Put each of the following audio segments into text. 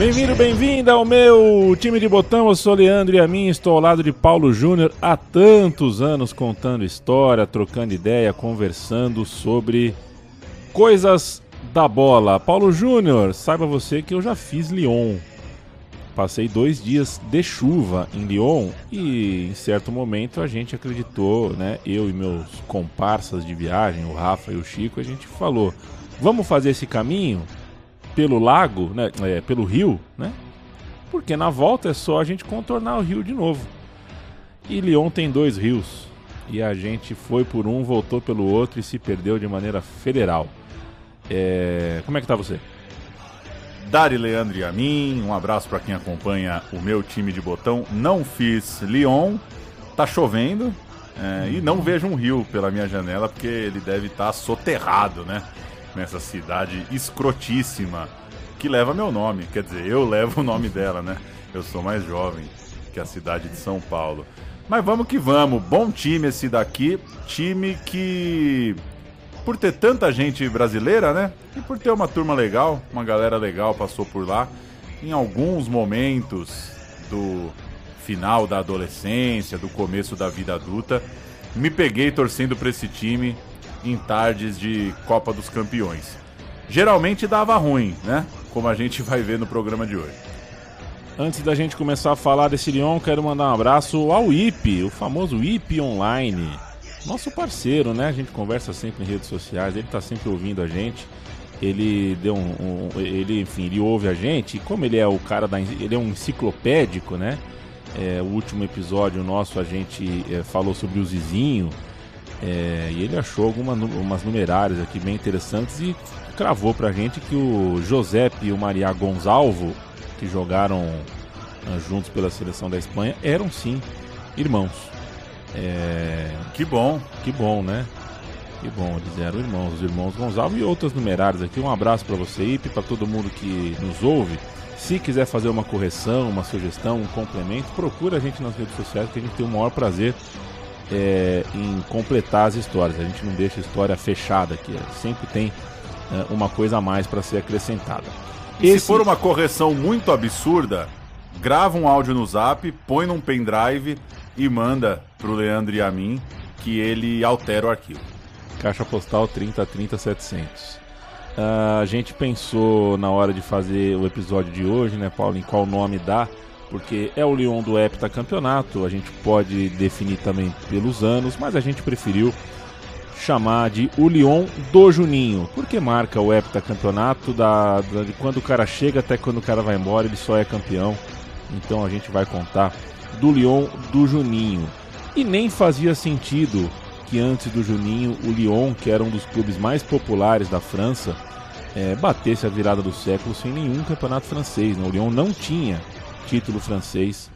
Bem-vindo, bem-vinda ao meu time de botão. Eu sou Leandro e a mim estou ao lado de Paulo Júnior há tantos anos contando história, trocando ideia, conversando sobre coisas da bola. Paulo Júnior, saiba você que eu já fiz Lyon. Passei dois dias de chuva em Lyon e em certo momento a gente acreditou, né? Eu e meus comparsas de viagem, o Rafa e o Chico, a gente falou: vamos fazer esse caminho? Pelo lago, né, é, pelo rio, né? Porque na volta é só a gente contornar o rio de novo. E Lyon tem dois rios. E a gente foi por um, voltou pelo outro e se perdeu de maneira federal. É... Como é que tá você? Dari Leandro e a mim, um abraço para quem acompanha o meu time de botão. Não fiz Lyon, tá chovendo é, e não vejo um rio pela minha janela porque ele deve estar tá soterrado, né? Nessa cidade escrotíssima que leva meu nome. Quer dizer, eu levo o nome dela, né? Eu sou mais jovem que a cidade de São Paulo. Mas vamos que vamos. Bom time esse daqui. Time que, por ter tanta gente brasileira, né? E por ter uma turma legal, uma galera legal passou por lá. Em alguns momentos do final da adolescência, do começo da vida adulta, me peguei torcendo para esse time em tardes de Copa dos Campeões. Geralmente dava ruim, né? Como a gente vai ver no programa de hoje. Antes da gente começar a falar desse Lyon, quero mandar um abraço ao IP, o famoso IP Online. Nosso parceiro, né? A gente conversa sempre em redes sociais, ele tá sempre ouvindo a gente. Ele deu um, um ele, enfim, ele ouve a gente. E como ele é o cara da, ele é um enciclopédico, né? É, o último episódio nosso a gente é, falou sobre o Zizinho, é, e ele achou algumas umas numerárias aqui bem interessantes e cravou pra gente que o José e o Maria Gonzalvo, que jogaram uh, juntos pela seleção da Espanha, eram sim irmãos. É... Que bom. Que bom, né? Que bom, eles eram irmãos, os irmãos Gonzalvo e outras numerárias aqui. Um abraço para você, Ipe, para todo mundo que nos ouve. Se quiser fazer uma correção, uma sugestão, um complemento, procura a gente nas redes sociais que a gente tem o maior prazer é, em completar as histórias. A gente não deixa a história fechada aqui. Sempre tem é, uma coisa a mais para ser acrescentada. E Esse... se for uma correção muito absurda, grava um áudio no zap, põe num pendrive e manda pro Leandro e a mim que ele altera o arquivo. Caixa postal 3030700. Uh, a gente pensou na hora de fazer o episódio de hoje, né, Paulo, em qual nome dar porque é o Lyon do heptacampeonato, a gente pode definir também pelos anos, mas a gente preferiu chamar de o Lyon do Juninho, porque marca o heptacampeonato da, da, de quando o cara chega até quando o cara vai embora, ele só é campeão. Então a gente vai contar do Lyon do Juninho. E nem fazia sentido que antes do Juninho, o Lyon, que era um dos clubes mais populares da França, é, batesse a virada do século sem nenhum campeonato francês. Né? O Lyon não tinha título francês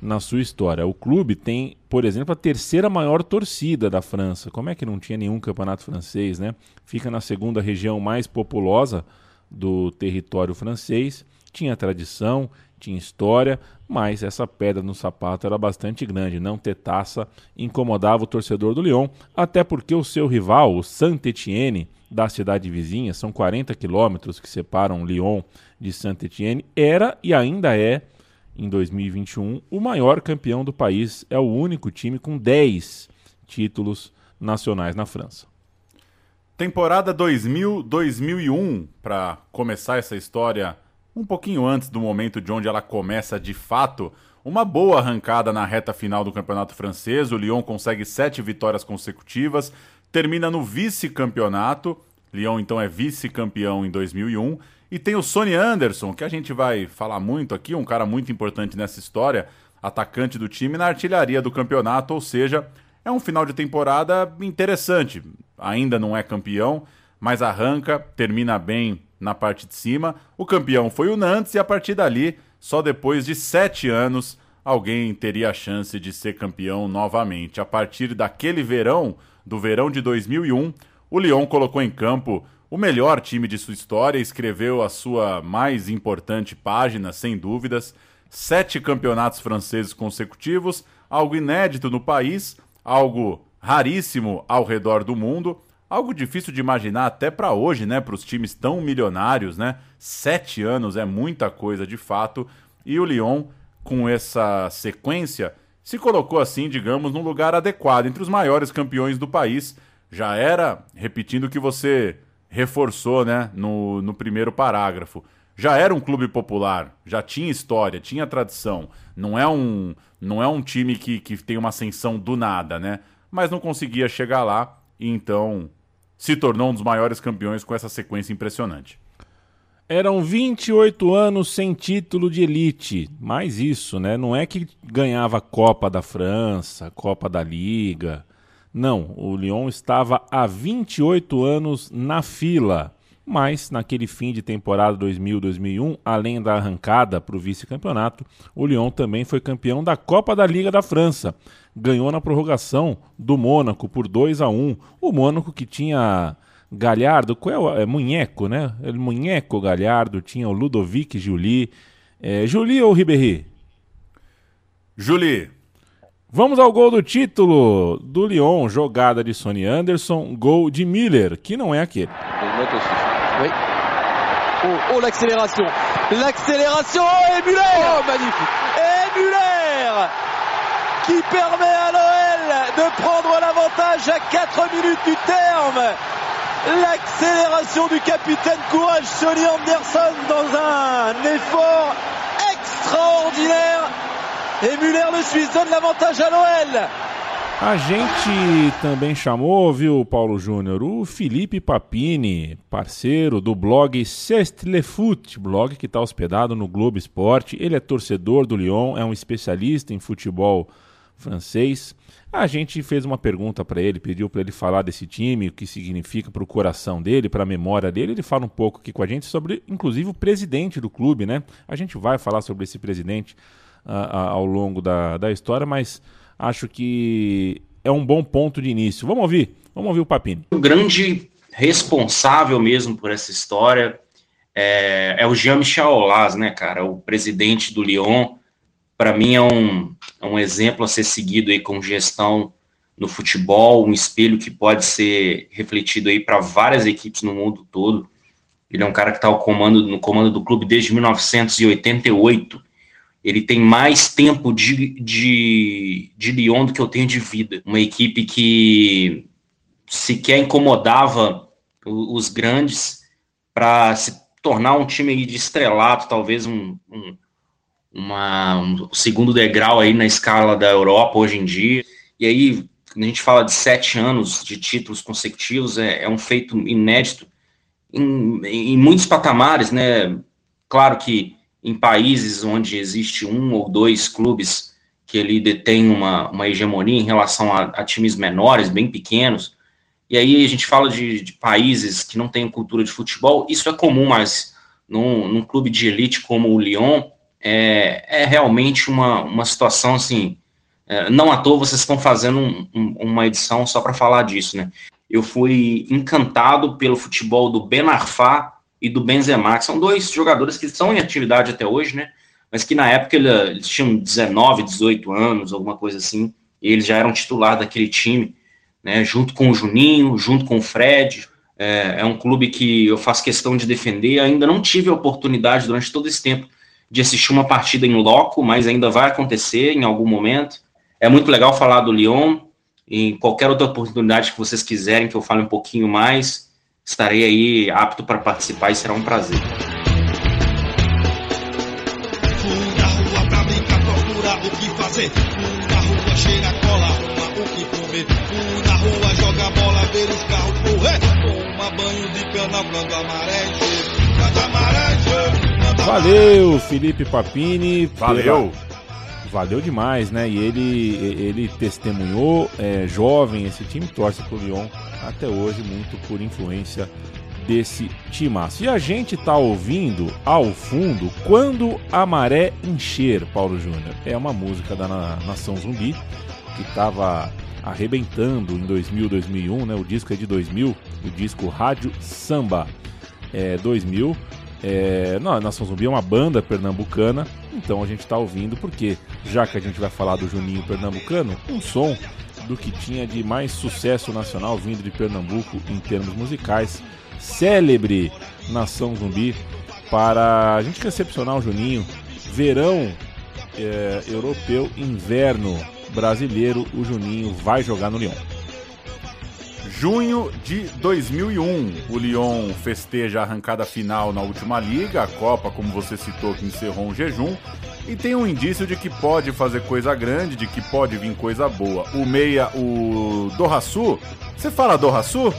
na sua história. O clube tem, por exemplo, a terceira maior torcida da França. Como é que não tinha nenhum campeonato francês, né? Fica na segunda região mais populosa do território francês. Tinha tradição, tinha história, mas essa pedra no sapato era bastante grande. Não ter taça incomodava o torcedor do Lyon, até porque o seu rival, o Saint-Étienne, da cidade vizinha, são 40 quilômetros que separam Lyon de Saint-Étienne, era e ainda é em 2021, o maior campeão do país é o único time com 10 títulos nacionais na França. Temporada 2000-2001, para começar essa história um pouquinho antes do momento de onde ela começa de fato, uma boa arrancada na reta final do campeonato francês. O Lyon consegue sete vitórias consecutivas, termina no vice-campeonato. Lyon então é vice-campeão em 2001 e tem o Sonny Anderson, que a gente vai falar muito aqui, um cara muito importante nessa história, atacante do time na artilharia do campeonato, ou seja, é um final de temporada interessante. Ainda não é campeão, mas arranca, termina bem na parte de cima. O campeão foi o Nantes e a partir dali, só depois de sete anos, alguém teria a chance de ser campeão novamente. A partir daquele verão, do verão de 2001, o Lyon colocou em campo o melhor time de sua história, escreveu a sua mais importante página, sem dúvidas. Sete campeonatos franceses consecutivos, algo inédito no país, algo raríssimo ao redor do mundo. Algo difícil de imaginar até para hoje, né? Para os times tão milionários, né? Sete anos é muita coisa de fato. E o Lyon, com essa sequência, se colocou assim, digamos, num lugar adequado entre os maiores campeões do país. Já era, repetindo o que você reforçou, né? No, no primeiro parágrafo. Já era um clube popular, já tinha história, tinha tradição. Não é um, não é um time que, que tem uma ascensão do nada, né? Mas não conseguia chegar lá e então se tornou um dos maiores campeões com essa sequência impressionante. Eram 28 anos sem título de elite. Mais isso, né? Não é que ganhava Copa da França, Copa da Liga. Não, o Lyon estava há 28 anos na fila. Mas naquele fim de temporada 2000-2001, além da arrancada para o vice-campeonato, o Lyon também foi campeão da Copa da Liga da França. Ganhou na prorrogação do Mônaco por 2 a 1 O Mônaco que tinha Galhardo, qual é, é Munheco, né? É Munheco Galhardo, tinha o Ludovic Julie. É, Julie ou Ribéry? Julie. Vamos ao gol do título do Lyon, jogada de Sonny Anderson, gol de Miller, que não é aquele. Oui. Oh, oh l'accélération. L'accélération et Muller Oh, magnifique Et Muller qui permet à l'OL de prendre l'avantage à 4 minutes du terme. L'accélération du capitaine Courage Sony Anderson dans un effort extraordinaire. Et Muller, le Suisse, donne l'avantage à l'OL. A gente também chamou, viu, Paulo Júnior, o Felipe Papini, parceiro do blog C'est Le Foot, blog que está hospedado no Globo Esporte. Ele é torcedor do Lyon, é um especialista em futebol francês. A gente fez uma pergunta para ele, pediu para ele falar desse time, o que significa para o coração dele, para a memória dele. Ele fala um pouco aqui com a gente sobre, inclusive, o presidente do clube, né? A gente vai falar sobre esse presidente uh, ao longo da, da história, mas acho que é um bom ponto de início. Vamos ouvir? Vamos ouvir o Papini. O grande responsável mesmo por essa história é, é o Jean-Michel Aulas, né, cara? O presidente do Lyon. Para mim é um, é um exemplo a ser seguido aí com gestão no futebol, um espelho que pode ser refletido aí para várias equipes no mundo todo. Ele é um cara que está no comando do clube desde 1988 ele tem mais tempo de, de, de Lyon do que eu tenho de vida. Uma equipe que sequer incomodava os grandes para se tornar um time de estrelato, talvez um, um, uma, um segundo degrau aí na escala da Europa hoje em dia. E aí, quando a gente fala de sete anos de títulos consecutivos, é, é um feito inédito em, em muitos patamares, né? Claro que em países onde existe um ou dois clubes que ele detém uma, uma hegemonia em relação a, a times menores, bem pequenos, e aí a gente fala de, de, países que não têm cultura de futebol, isso é comum, mas num, num clube de elite como o Lyon, é, é realmente uma, uma situação assim, é, não à toa vocês estão fazendo um, um, uma edição só para falar disso, né? Eu fui encantado pelo futebol do Ben Arfa, e do Benzema, que são dois jogadores que estão em atividade até hoje, né? Mas que na época eles tinham 19, 18 anos, alguma coisa assim, e eles já eram titular daquele time, né? Junto com o Juninho, junto com o Fred. É, é um clube que eu faço questão de defender. Ainda não tive a oportunidade durante todo esse tempo de assistir uma partida em loco, mas ainda vai acontecer em algum momento. É muito legal falar do Lyon. Em qualquer outra oportunidade que vocês quiserem que eu fale um pouquinho mais, estarei aí apto para participar e será um prazer. Fui na rua pra brincar, procurar o que fazer. Fui na rua cheirar cola, arrumar o que comer. Fui na rua jogar bola, ver os carros correr. Tomar banho de cana quando a maré encher. Quando a maré encher. Valeu, Felipe Papini. Valeu. Valeu demais, né? E ele, ele testemunhou, é, jovem, esse time torce pro Lyon até hoje muito por influência desse timaço. E a gente tá ouvindo ao fundo Quando a Maré Encher, Paulo Júnior. É uma música da Nação Zumbi que estava arrebentando em 2000, 2001, né? O disco é de 2000, o disco Rádio Samba é 2000. É, não, Nação Zumbi é uma banda pernambucana, então a gente está ouvindo porque, já que a gente vai falar do Juninho Pernambucano, um som do que tinha de mais sucesso nacional vindo de Pernambuco em termos musicais. Célebre Nação Zumbi para a gente recepcionar o Juninho. Verão é, europeu, inverno brasileiro, o Juninho vai jogar no Lyon. Junho de 2001, o Lyon festeja a arrancada final na última liga, a Copa, como você citou, que encerrou um jejum, e tem um indício de que pode fazer coisa grande, de que pode vir coisa boa. O meia, o Dorraçu, você fala Dorraçu?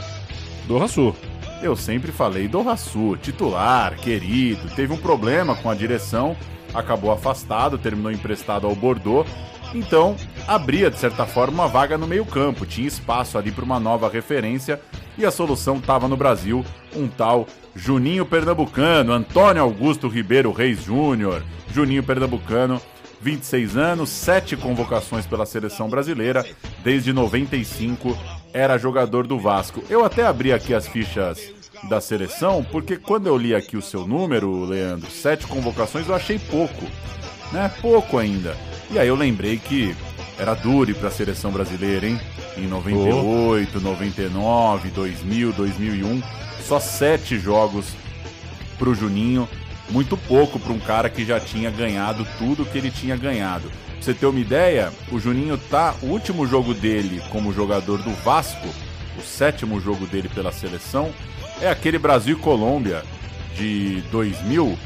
Dorraçu. Eu sempre falei Dorraçu, titular, querido, teve um problema com a direção, acabou afastado, terminou emprestado ao Bordeaux, então, abria, de certa forma, uma vaga no meio-campo, tinha espaço ali para uma nova referência e a solução estava no Brasil, um tal Juninho Pernambucano, Antônio Augusto Ribeiro Reis Júnior. Juninho Pernambucano, 26 anos, 7 convocações pela seleção brasileira, desde 95 era jogador do Vasco. Eu até abri aqui as fichas da seleção, porque quando eu li aqui o seu número, Leandro, 7 convocações, eu achei pouco. Né? Pouco ainda. E aí eu lembrei que era duro para a seleção brasileira, hein? Em 98, oh. 99, 2000, 2001, só sete jogos para o Juninho, muito pouco para um cara que já tinha ganhado tudo que ele tinha ganhado. Pra você ter uma ideia, o Juninho tá o último jogo dele como jogador do Vasco, o sétimo jogo dele pela seleção, é aquele Brasil e Colômbia de 2000,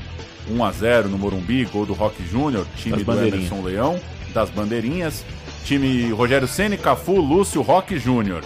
1 a 0 no Morumbi, gol do Rock Júnior, time do Emerson Leão, das bandeirinhas, time Rogério Ceni, Cafu, Lúcio, Rock Júnior,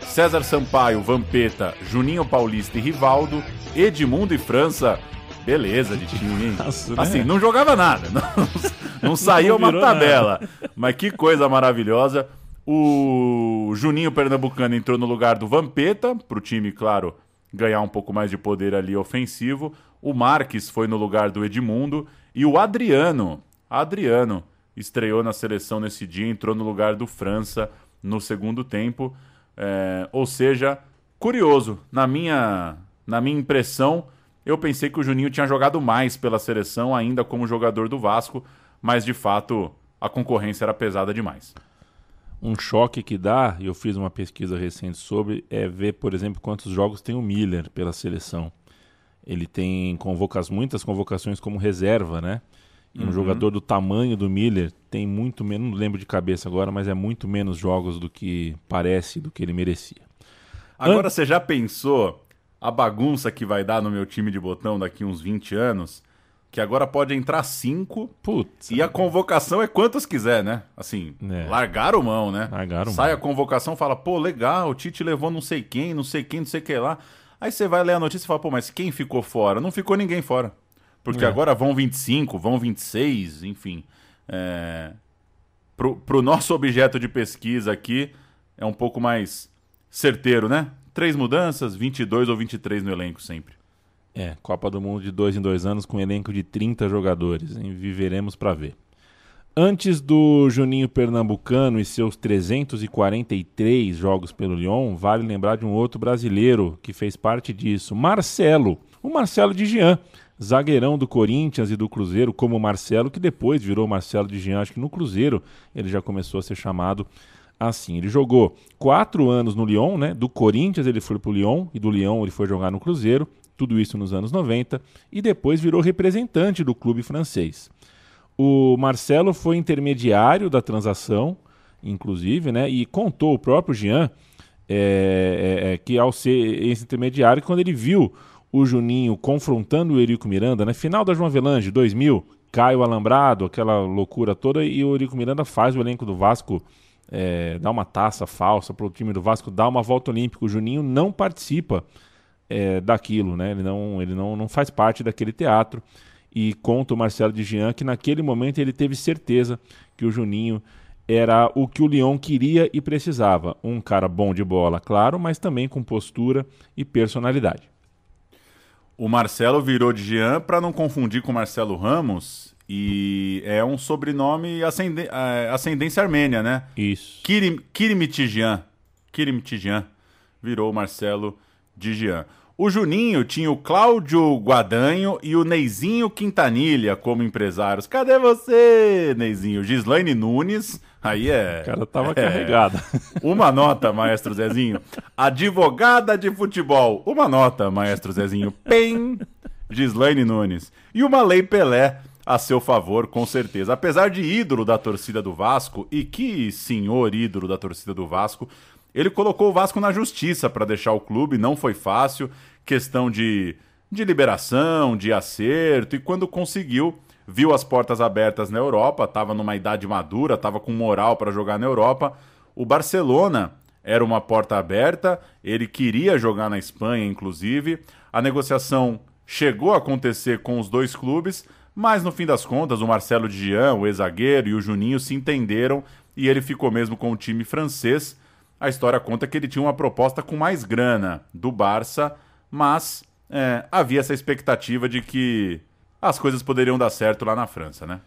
César Sampaio, Vampeta, Juninho Paulista e Rivaldo, Edmundo e França. Beleza de time, hein? Nossa, né? Assim, não jogava nada, não, não saía uma tabela. Nada. Mas que coisa maravilhosa. O Juninho Pernambucano entrou no lugar do Vampeta, para o time, claro, ganhar um pouco mais de poder ali ofensivo. O Marques foi no lugar do Edmundo. E o Adriano, Adriano, estreou na seleção nesse dia, entrou no lugar do França no segundo tempo. É, ou seja, curioso, na minha, na minha impressão, eu pensei que o Juninho tinha jogado mais pela seleção, ainda como jogador do Vasco, mas de fato a concorrência era pesada demais. Um choque que dá, e eu fiz uma pesquisa recente sobre, é ver, por exemplo, quantos jogos tem o Miller pela seleção. Ele tem convocas, muitas convocações como reserva, né? E um uhum. jogador do tamanho do Miller tem muito menos, não lembro de cabeça agora, mas é muito menos jogos do que parece, do que ele merecia. Agora An... você já pensou a bagunça que vai dar no meu time de botão daqui uns 20 anos? Que agora pode entrar cinco. Putz. E a convocação é quantas quiser, né? Assim, é. largaram mão, né? Largaram Sai mão. a convocação fala, pô, legal, o Tite levou não sei quem, não sei quem, não sei o que lá. Aí você vai ler a notícia e fala, pô, mas quem ficou fora? Não ficou ninguém fora. Porque é. agora vão 25, vão 26, enfim. É... Pro, pro nosso objeto de pesquisa aqui, é um pouco mais certeiro, né? Três mudanças, 22 ou 23 no elenco sempre. É, Copa do Mundo de dois em dois anos com um elenco de 30 jogadores. Hein? Viveremos para ver. Antes do Juninho Pernambucano e seus 343 jogos pelo Lyon, vale lembrar de um outro brasileiro que fez parte disso, Marcelo, o Marcelo de Jean, zagueirão do Corinthians e do Cruzeiro, como Marcelo, que depois virou Marcelo de Jean, acho que no Cruzeiro ele já começou a ser chamado assim. Ele jogou quatro anos no Lyon, né? Do Corinthians ele foi para o Lyon e do Lyon ele foi jogar no Cruzeiro, tudo isso nos anos 90, e depois virou representante do clube francês. O Marcelo foi intermediário da transação, inclusive, né? E contou o próprio Jean é, é, é, que ao ser esse intermediário, quando ele viu o Juninho confrontando o Eurico Miranda, na né, final da João Avelange, 2000, Caio Alambrado, aquela loucura toda, e o Eurico Miranda faz o elenco do Vasco é, dar uma taça falsa para o time do Vasco dar uma volta olímpica. O Juninho não participa é, daquilo, né? Ele, não, ele não, não faz parte daquele teatro e conta o Marcelo de Jean que naquele momento ele teve certeza que o Juninho era o que o Lyon queria e precisava. Um cara bom de bola, claro, mas também com postura e personalidade. O Marcelo virou de Jean para não confundir com Marcelo Ramos e é um sobrenome ascend... É, ascendência armênia, né? Isso. Kirim... Kirimitijian. Kirimitijian virou Marcelo de Jean. O Juninho tinha o Cláudio Guadanho e o Neizinho Quintanilha como empresários. Cadê você, Neizinho? Gislaine Nunes, aí é. O cara tava é, carregado. Uma nota, maestro Zezinho. Advogada de futebol. Uma nota, maestro Zezinho. Pem. Gislaine Nunes. E uma lei Pelé a seu favor, com certeza. Apesar de ídolo da torcida do Vasco, e que senhor ídolo da torcida do Vasco, ele colocou o Vasco na justiça para deixar o clube, não foi fácil, questão de, de liberação, de acerto, e quando conseguiu, viu as portas abertas na Europa, estava numa idade madura, estava com moral para jogar na Europa. O Barcelona era uma porta aberta, ele queria jogar na Espanha, inclusive. A negociação chegou a acontecer com os dois clubes, mas no fim das contas, o Marcelo Dian, o ex-zagueiro, e o Juninho se entenderam e ele ficou mesmo com o time francês. A história conta que ele tinha uma proposta com mais grana do Barça, mas é, havia essa expectativa de que as coisas poderiam dar certo lá na França, né?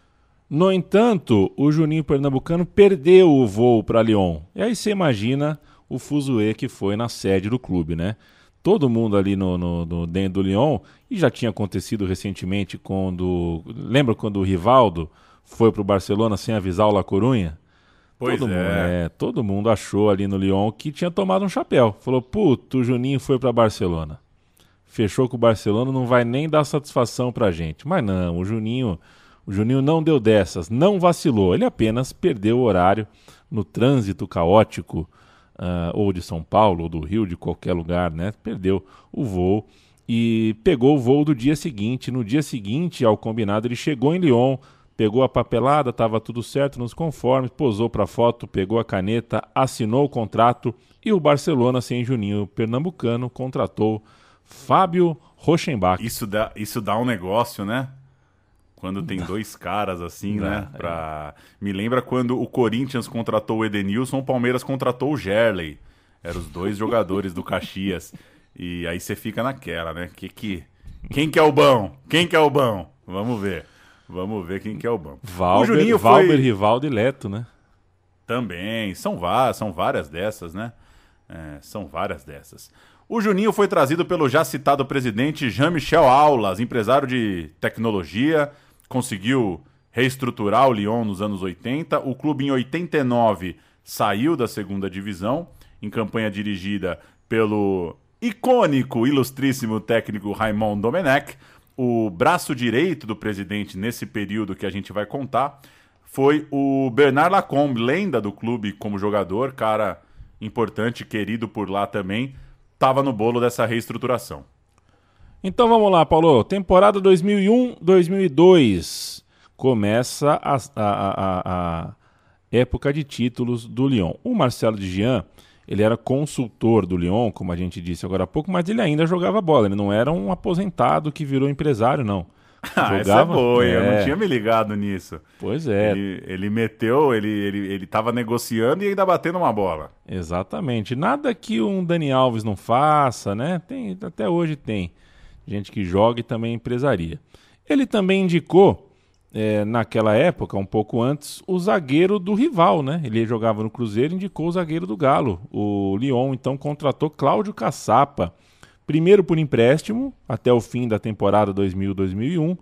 No entanto, o Juninho Pernambucano perdeu o voo para Lyon. E aí você imagina o fuzuê que foi na sede do clube, né? todo mundo ali no, no, no, dentro do Lyon, e já tinha acontecido recentemente quando. Lembra quando o Rivaldo foi para o Barcelona sem avisar o La Corunha? Pois todo é. Mundo, é. Todo mundo achou ali no Lyon que tinha tomado um chapéu. Falou, puto, o Juninho foi para Barcelona. Fechou com o Barcelona, não vai nem dar satisfação pra gente. Mas não, o Juninho, o Juninho não deu dessas, não vacilou. Ele apenas perdeu o horário no trânsito caótico uh, ou de São Paulo, ou do Rio, de qualquer lugar, né? Perdeu o voo e pegou o voo do dia seguinte. No dia seguinte ao combinado, ele chegou em Lyon, pegou a papelada, estava tudo certo nos conformes, posou para foto, pegou a caneta, assinou o contrato e o Barcelona, sem Juninho Pernambucano, contratou Fábio Rochenbach. Isso dá, isso dá um negócio, né? Quando tem dois caras assim, né? É. Pra... Me lembra quando o Corinthians contratou o Edenilson, o Palmeiras contratou o Gerley. Eram os dois jogadores do Caxias. E aí você fica naquela, né? Que, que... Quem que é o bom? Quem que é o bom? Vamos ver. Vamos ver quem que é o bom. Valber, o Juninho Valber foi... Rivaldo e Leto, né? Também. São, várias, são várias dessas, né? É, são várias dessas. O Juninho foi trazido pelo já citado presidente Jean-Michel Aulas, empresário de tecnologia, conseguiu reestruturar o Lyon nos anos 80. O clube em 89 saiu da segunda divisão, em campanha dirigida pelo icônico, ilustríssimo técnico Raymond Domenech. O braço direito do presidente nesse período que a gente vai contar foi o Bernard Lacombe, lenda do clube como jogador, cara importante, querido por lá também, estava no bolo dessa reestruturação. Então vamos lá, Paulo. Temporada 2001-2002. Começa a, a, a, a, época de títulos do Lyon. O Marcelo de Jean, ele era consultor do Lyon, como a gente disse agora há pouco, mas ele ainda jogava bola. Ele não era um aposentado que virou empresário, não. Ah, essa é boa, é... eu não tinha me ligado nisso. Pois é. Ele, ele meteu, ele, ele, ele tava negociando e ainda batendo uma bola. Exatamente. Nada que um Dani Alves não faça, né? Tem, até hoje tem gente que joga e também empresaria. Ele também indicou, é, naquela época, um pouco antes, o zagueiro do rival, né? Ele jogava no Cruzeiro e indicou o zagueiro do Galo. O Lyon, então, contratou Cláudio Caçapa primeiro por empréstimo, até o fim da temporada 2000-2001.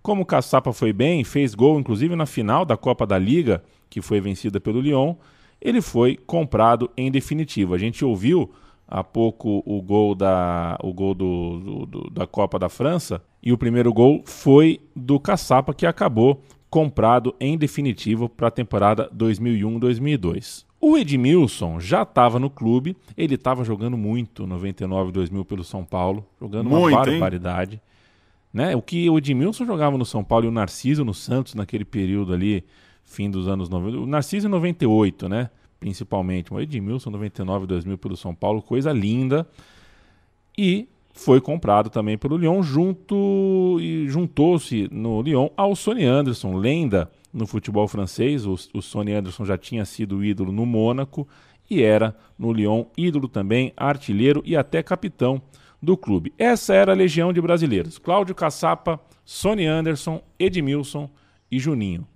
Como o Caçapa foi bem, fez gol inclusive na final da Copa da Liga, que foi vencida pelo Lyon, ele foi comprado em definitivo. A gente ouviu há pouco o gol da, o gol do, do, do, da Copa da França, e o primeiro gol foi do Caçapa, que acabou comprado em definitivo para a temporada 2001-2002. O Edmilson já estava no clube, ele estava jogando muito 99 2000 pelo São Paulo, jogando muito, uma barbaridade. Né? O que o Edmilson jogava no São Paulo e o Narciso no Santos naquele período ali, fim dos anos 90. O Narciso em 98, né? Principalmente. O Edmilson 99 2000 pelo São Paulo, coisa linda. E foi comprado também pelo Lyon, junto e juntou-se no Lyon ao Sonny Anderson, lenda no futebol francês. O, o Sonny Anderson já tinha sido ídolo no Mônaco e era no Lyon ídolo também, artilheiro e até capitão do clube. Essa era a legião de brasileiros: Cláudio Caçapa, Sonny Anderson, Edmilson e Juninho.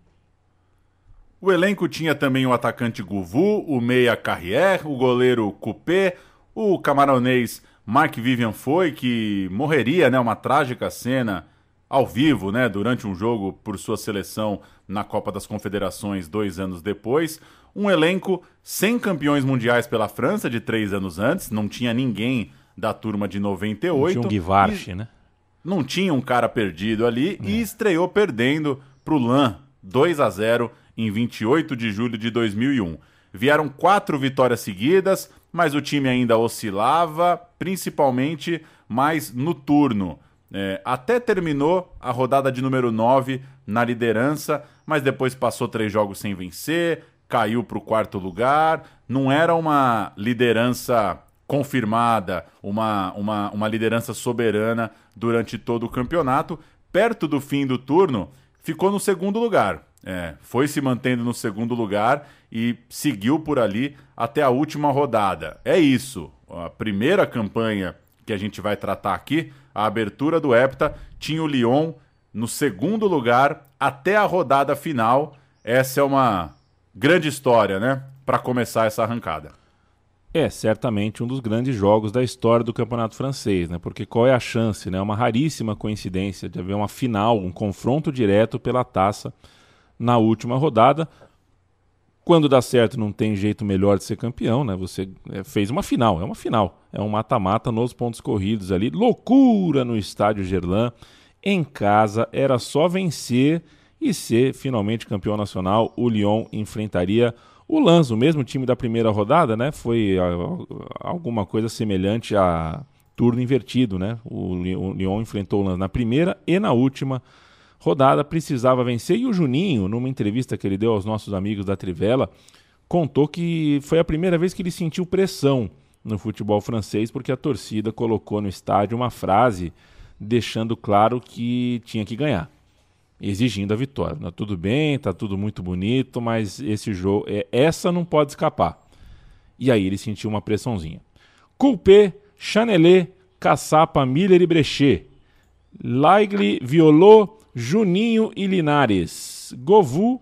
O elenco tinha também o atacante Guvu, o meia Carrier, o goleiro Coupé, o camaronês Mark Vivian foi, que morreria, né? Uma trágica cena ao vivo, né? Durante um jogo por sua seleção na Copa das Confederações dois anos depois. Um elenco sem campeões mundiais pela França de três anos antes, não tinha ninguém da turma de 98. Não tinha um Guivarte, né? Não tinha um cara perdido ali é. e estreou perdendo pro LAN 2 a 0 em 28 de julho de 2001. Vieram quatro vitórias seguidas, mas o time ainda oscilava, principalmente mais no turno. É, até terminou a rodada de número 9 na liderança, mas depois passou três jogos sem vencer, caiu para o quarto lugar. Não era uma liderança confirmada, uma, uma, uma liderança soberana durante todo o campeonato. Perto do fim do turno, ficou no segundo lugar. É, foi se mantendo no segundo lugar e seguiu por ali até a última rodada. É isso. A primeira campanha que a gente vai tratar aqui, a abertura do Hepta, tinha o Lyon no segundo lugar até a rodada final. Essa é uma grande história, né? Para começar essa arrancada. É certamente um dos grandes jogos da história do campeonato francês, né? Porque qual é a chance, né? É uma raríssima coincidência de haver uma final, um confronto direto pela taça na última rodada. Quando dá certo, não tem jeito melhor de ser campeão, né? Você é, fez uma final, é uma final. É um mata-mata nos pontos corridos ali. Loucura no estádio Gerland. Em casa, era só vencer e ser finalmente campeão nacional. O Lyon enfrentaria o Lens, o mesmo time da primeira rodada, né? Foi alguma coisa semelhante a turno invertido, né? O Lyon enfrentou o Lens na primeira e na última rodada precisava vencer. E o Juninho, numa entrevista que ele deu aos nossos amigos da Trivela, contou que foi a primeira vez que ele sentiu pressão no futebol francês, porque a torcida colocou no estádio uma frase deixando claro que tinha que ganhar, exigindo a vitória. Tá tudo bem, tá tudo muito bonito, mas esse jogo, é, essa não pode escapar. E aí ele sentiu uma pressãozinha. Coupé, Chanelet, Caçapa, Miller e Brechet. Laigli, Violot, Juninho e Linares, Govu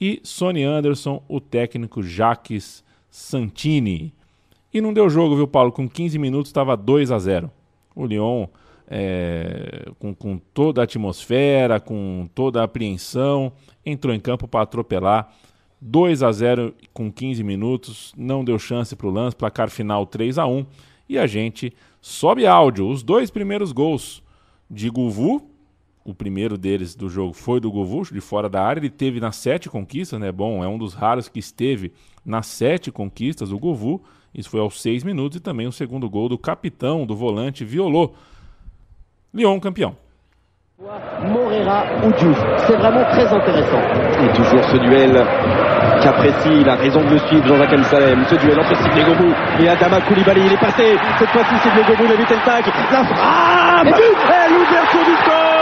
e Sony Anderson, o técnico Jaques Santini. E não deu jogo, viu, Paulo? Com 15 minutos estava 2 a 0. O Lyon, é, com, com toda a atmosfera, com toda a apreensão, entrou em campo para atropelar. 2 a 0 com 15 minutos, não deu chance para o lance, placar final 3 a 1 e a gente sobe áudio, os dois primeiros gols de Guvu o primeiro deles do jogo foi do Govush, de fora da área. Ele teve nas sete conquistas, né? Bom, é um dos raros que esteve nas sete conquistas, o Govu. Isso foi aos seis minutos. E também o segundo gol do capitão, do volante, Violô. Lyon campeão. Moreira ou Diouf, c'est vraiment très intéressant. Et toujours ce duel qu'apprécie, il a raison de le suivre Jean-Jacques Salem, ce duel entre Sidney Gobou et Adama Koulibaly, il est passé, cette fois-ci Sidney Gobou le tag, la frappe et l'ouverture du score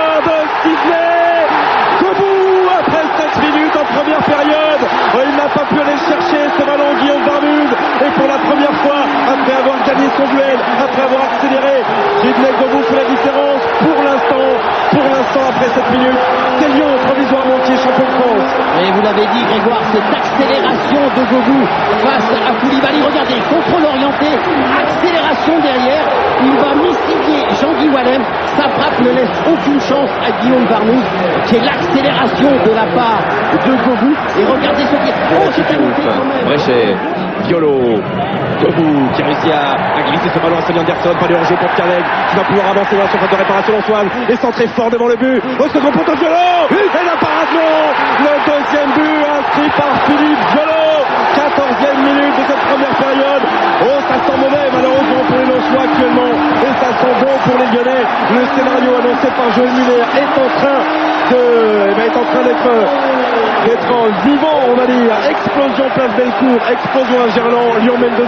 son duel, après avoir accéléré, Sidney Debout fait la différence pour l'instant. Pour l'instant, après 7 minutes, c'est Lyon provisoirement qui est champion de France. Et vous l'avez dit, Grégoire, cette accélération de Gobou face à Koulibaly. Regardez, contrôle orienté, accélération derrière. Il va mystifier Jean-Guy Wallem. Sa frappe ne laisse aucune chance à Guillaume Barnouz, qui est l'accélération de la part de Gobou. Et regardez ce qui est... Oh, c'est quand Violo, Gobou qui réussit à, glisser ce ballon à Sonny Anderson, pas de hors-jeu pour Kalec, qui va pouvoir avancer dans la surface de réparation d'Antoine, et centrer fort devant le but, au second poteau Violo, et la le deuxième but inscrit par Philippe Violo, 14e minute de cette première période, pour les Lyonnais, le scénario annoncé par Joël Muller est en train de, eh ben, est en train d'être d'être vivant, on va dire. Explosion place Belcourt, explosion à Gerland, Lyon mène 2-0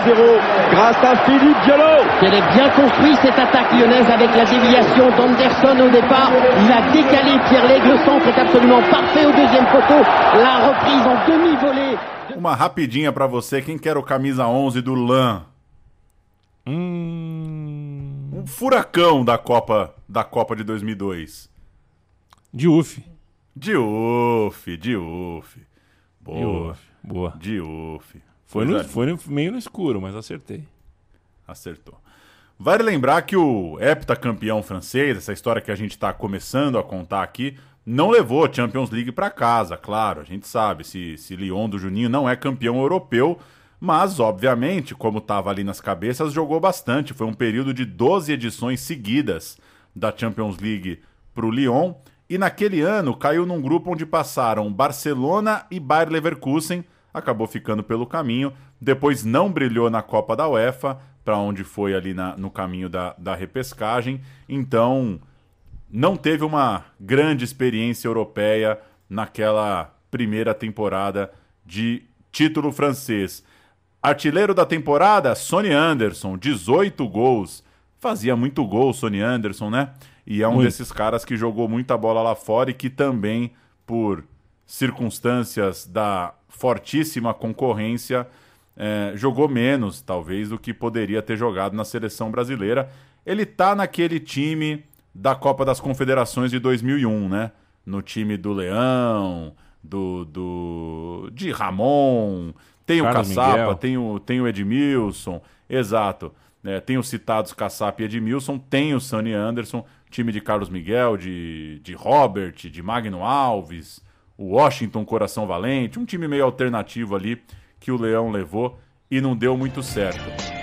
grâce à Philippe Diallo. Elle est bien construite cette attaque lyonnaise avec la déviation d'Anderson au départ. Il a décalé Pierre Lègue, le centre est absolument parfait au deuxième poteau. La reprise en demi-volée. Uma rapidinha para você, quem quer o camisa 11 do LAN? Hum... Um furacão da Copa da Copa de 2002. Diouf. Diouf, Diouf. Boa. Diouf, boa. Diouf. Foi, no, foi meio no escuro, mas acertei. Acertou. Vale lembrar que o heptacampeão francês, essa história que a gente está começando a contar aqui, não levou a Champions League para casa, claro. A gente sabe, se, se Lyon do Juninho não é campeão europeu, mas, obviamente, como estava ali nas cabeças, jogou bastante. Foi um período de 12 edições seguidas da Champions League para o Lyon. E naquele ano caiu num grupo onde passaram Barcelona e Bayer Leverkusen, acabou ficando pelo caminho. Depois não brilhou na Copa da UEFA, para onde foi ali na, no caminho da, da repescagem. Então, não teve uma grande experiência europeia naquela primeira temporada de título francês. Artilheiro da temporada, Sonny Anderson, 18 gols. Fazia muito gol, Sonny Anderson, né? E é um muito. desses caras que jogou muita bola lá fora e que também, por circunstâncias da fortíssima concorrência, é, jogou menos, talvez, do que poderia ter jogado na seleção brasileira. Ele tá naquele time da Copa das Confederações de 2001, né? No time do Leão, do, do de Ramon, tem o Carlos Caçapa, tem o, tem o Edmilson, exato. É, tem os citados Caçapa e Edmilson, tem o Sani Anderson, time de Carlos Miguel, de, de Robert, de Magno Alves, o Washington Coração Valente, um time meio alternativo ali que o Leão levou e não deu muito certo.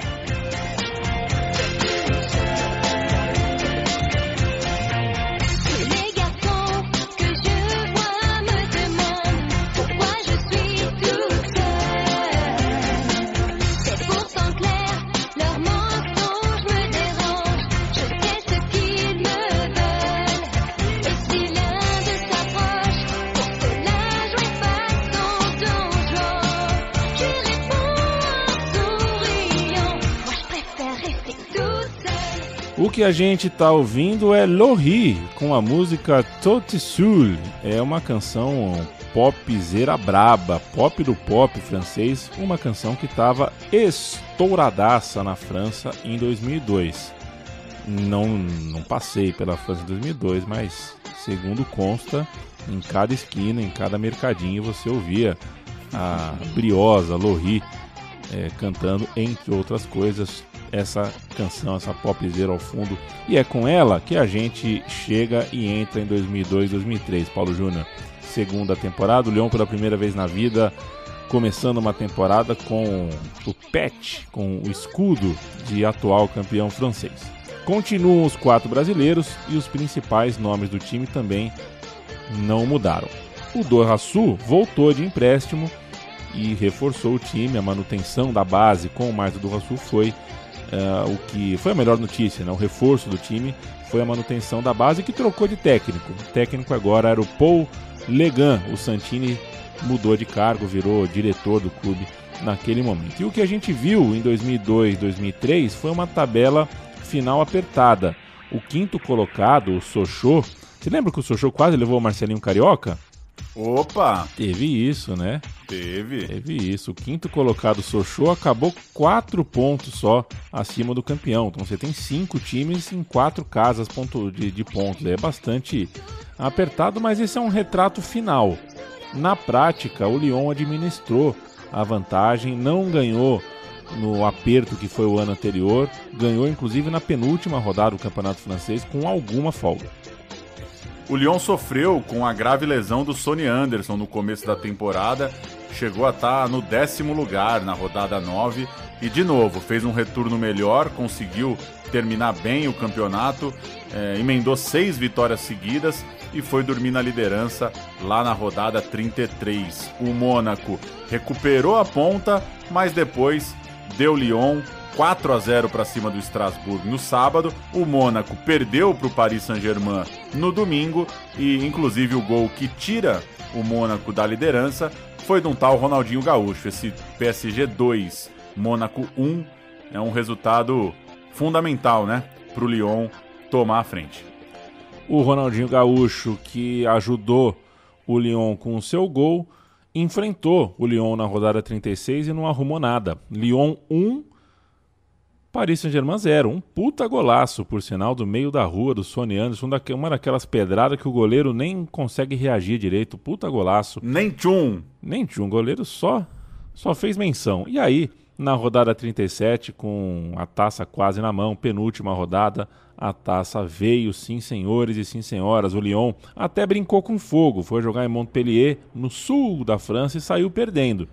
O que a gente está ouvindo é Lohri com a música Tote Sul. É uma canção popzera braba, pop do pop francês, uma canção que estava estouradaça na França em 2002. Não, não passei pela França em 2002, mas segundo consta, em cada esquina, em cada mercadinho você ouvia a briosa Lohri é, cantando, entre outras coisas, essa canção, essa popzera ao fundo. E é com ela que a gente chega e entra em 2002, 2003. Paulo Júnior, segunda temporada, o Leão pela primeira vez na vida, começando uma temporada com o pet, com o escudo de atual campeão francês. Continuam os quatro brasileiros e os principais nomes do time também não mudaram. O Dorraçu voltou de empréstimo e reforçou o time. A manutenção da base com o do Dorraçu foi Uh, o que foi a melhor notícia, né? o reforço do time foi a manutenção da base que trocou de técnico. O técnico agora era o Paul Legan. O Santini mudou de cargo, virou diretor do clube naquele momento. E o que a gente viu em 2002, 2003 foi uma tabela final apertada. O quinto colocado, o Sochô, você lembra que o Sochô quase levou o Marcelinho Carioca? Opa! Teve isso, né? Teve. Teve isso. O quinto colocado Sochô acabou quatro pontos só acima do campeão. Então você tem cinco times em quatro casas de, de pontos. É bastante apertado, mas esse é um retrato final. Na prática, o Lyon administrou a vantagem, não ganhou no aperto que foi o ano anterior, ganhou inclusive na penúltima rodada do Campeonato Francês com alguma folga. O Lyon sofreu com a grave lesão do Sonny Anderson no começo da temporada, chegou a estar no décimo lugar na rodada 9 e, de novo, fez um retorno melhor, conseguiu terminar bem o campeonato, é, emendou seis vitórias seguidas e foi dormir na liderança lá na rodada 33. O Mônaco recuperou a ponta, mas depois deu Lyon 4 a 0 para cima do Strasbourg no sábado. O Mônaco perdeu para o Paris Saint-Germain no domingo e, inclusive, o gol que tira o Mônaco da liderança foi de um tal Ronaldinho Gaúcho. Esse PSG 2, Mônaco 1 é um resultado fundamental, né, para o Lyon tomar a frente. O Ronaldinho Gaúcho que ajudou o Lyon com o seu gol enfrentou o Lyon na rodada 36 e não arrumou nada. Lyon 1, Paris Saint-Germain 0. Um puta golaço, por sinal, do meio da rua do Sony Anderson. Uma daquelas pedradas que o goleiro nem consegue reagir direito. Puta golaço. Nem tchum. Nem tchum. O goleiro só, só fez menção. E aí, na rodada 37, com a taça quase na mão, penúltima rodada, a taça veio, sim senhores e sim senhoras. O Lyon até brincou com fogo, foi jogar em Montpellier, no sul da França, e saiu perdendo.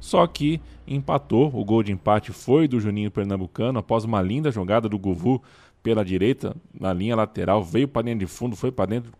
Só que empatou, o gol de empate foi do Juninho Pernambucano, após uma linda jogada do Govu pela direita, na linha lateral, veio para dentro de fundo, foi para dentro,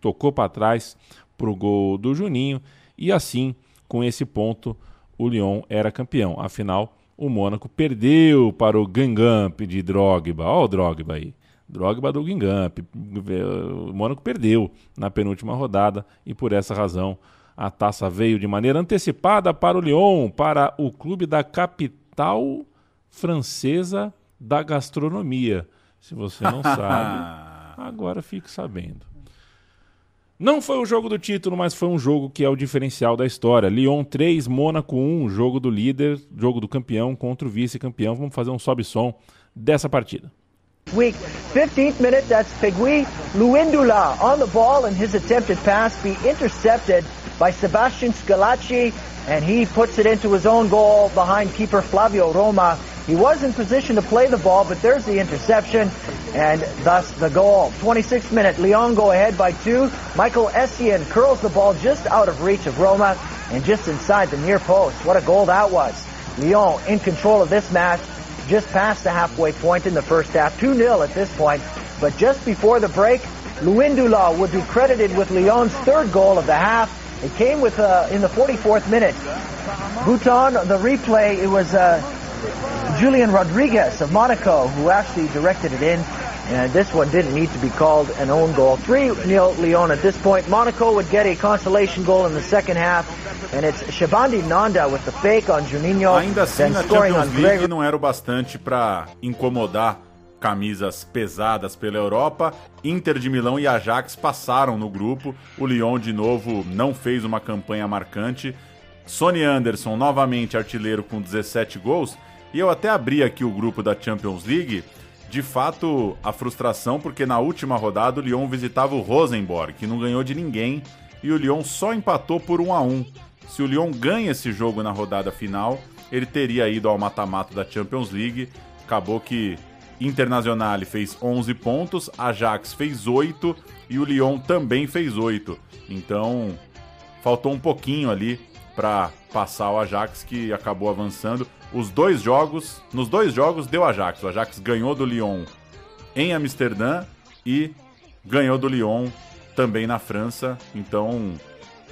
tocou para trás para o gol do Juninho, e assim, com esse ponto, o Lyon era campeão. Afinal, o Mônaco perdeu para o Gangamp de Drogba. Olha o Drogba aí. Drogba do Guingamp. O Mônaco perdeu na penúltima rodada e por essa razão a taça veio de maneira antecipada para o Lyon, para o clube da capital francesa da gastronomia. Se você não sabe, agora fique sabendo. Não foi o jogo do título, mas foi um jogo que é o diferencial da história. Lyon 3, Mônaco 1, jogo do líder, jogo do campeão contra o vice-campeão. Vamos fazer um sobe-som dessa partida. Week. 15th minute, that's Pegui Luindula on the ball, and his attempted pass be intercepted by Sebastian Scalacci, and he puts it into his own goal behind keeper Flavio Roma. He was in position to play the ball, but there's the interception, and thus the goal. 26th minute, Lyon go ahead by two. Michael Essien curls the ball just out of reach of Roma and just inside the near post. What a goal that was. Lyon in control of this match just past the halfway point in the first half, 2-0 at this point. But just before the break, Luindula would be credited with Lyon's third goal of the half. It came with uh, in the 44th minute. Bhutan, the replay, it was uh, Julian Rodriguez of Monaco who actually directed it in. And this one didn't need to be called an own goal. 3-0 Lyon at this point. Monaco would get a consolation goal in the second half. And it's Shabandi Nanda with the fake on Juninho. Ainda assim, na Champions League não era o bastante para incomodar camisas pesadas pela Europa. Inter de Milão e Ajax passaram no grupo. O Lyon, de novo, não fez uma campanha marcante. Sonny Anderson, novamente artilheiro com 17 gols. E eu até abri aqui o grupo da Champions League. De fato, a frustração, porque na última rodada o Lyon visitava o Rosenborg, que não ganhou de ninguém, e o Lyon só empatou por 1 a 1 se o Lyon ganha esse jogo na rodada final, ele teria ido ao mata-mata da Champions League. Acabou que Internazionale fez 11 pontos, Ajax fez 8 e o Lyon também fez 8. Então, faltou um pouquinho ali para passar o Ajax que acabou avançando. Os dois jogos, nos dois jogos deu Ajax. O Ajax ganhou do Lyon em Amsterdã e ganhou do Lyon também na França. Então,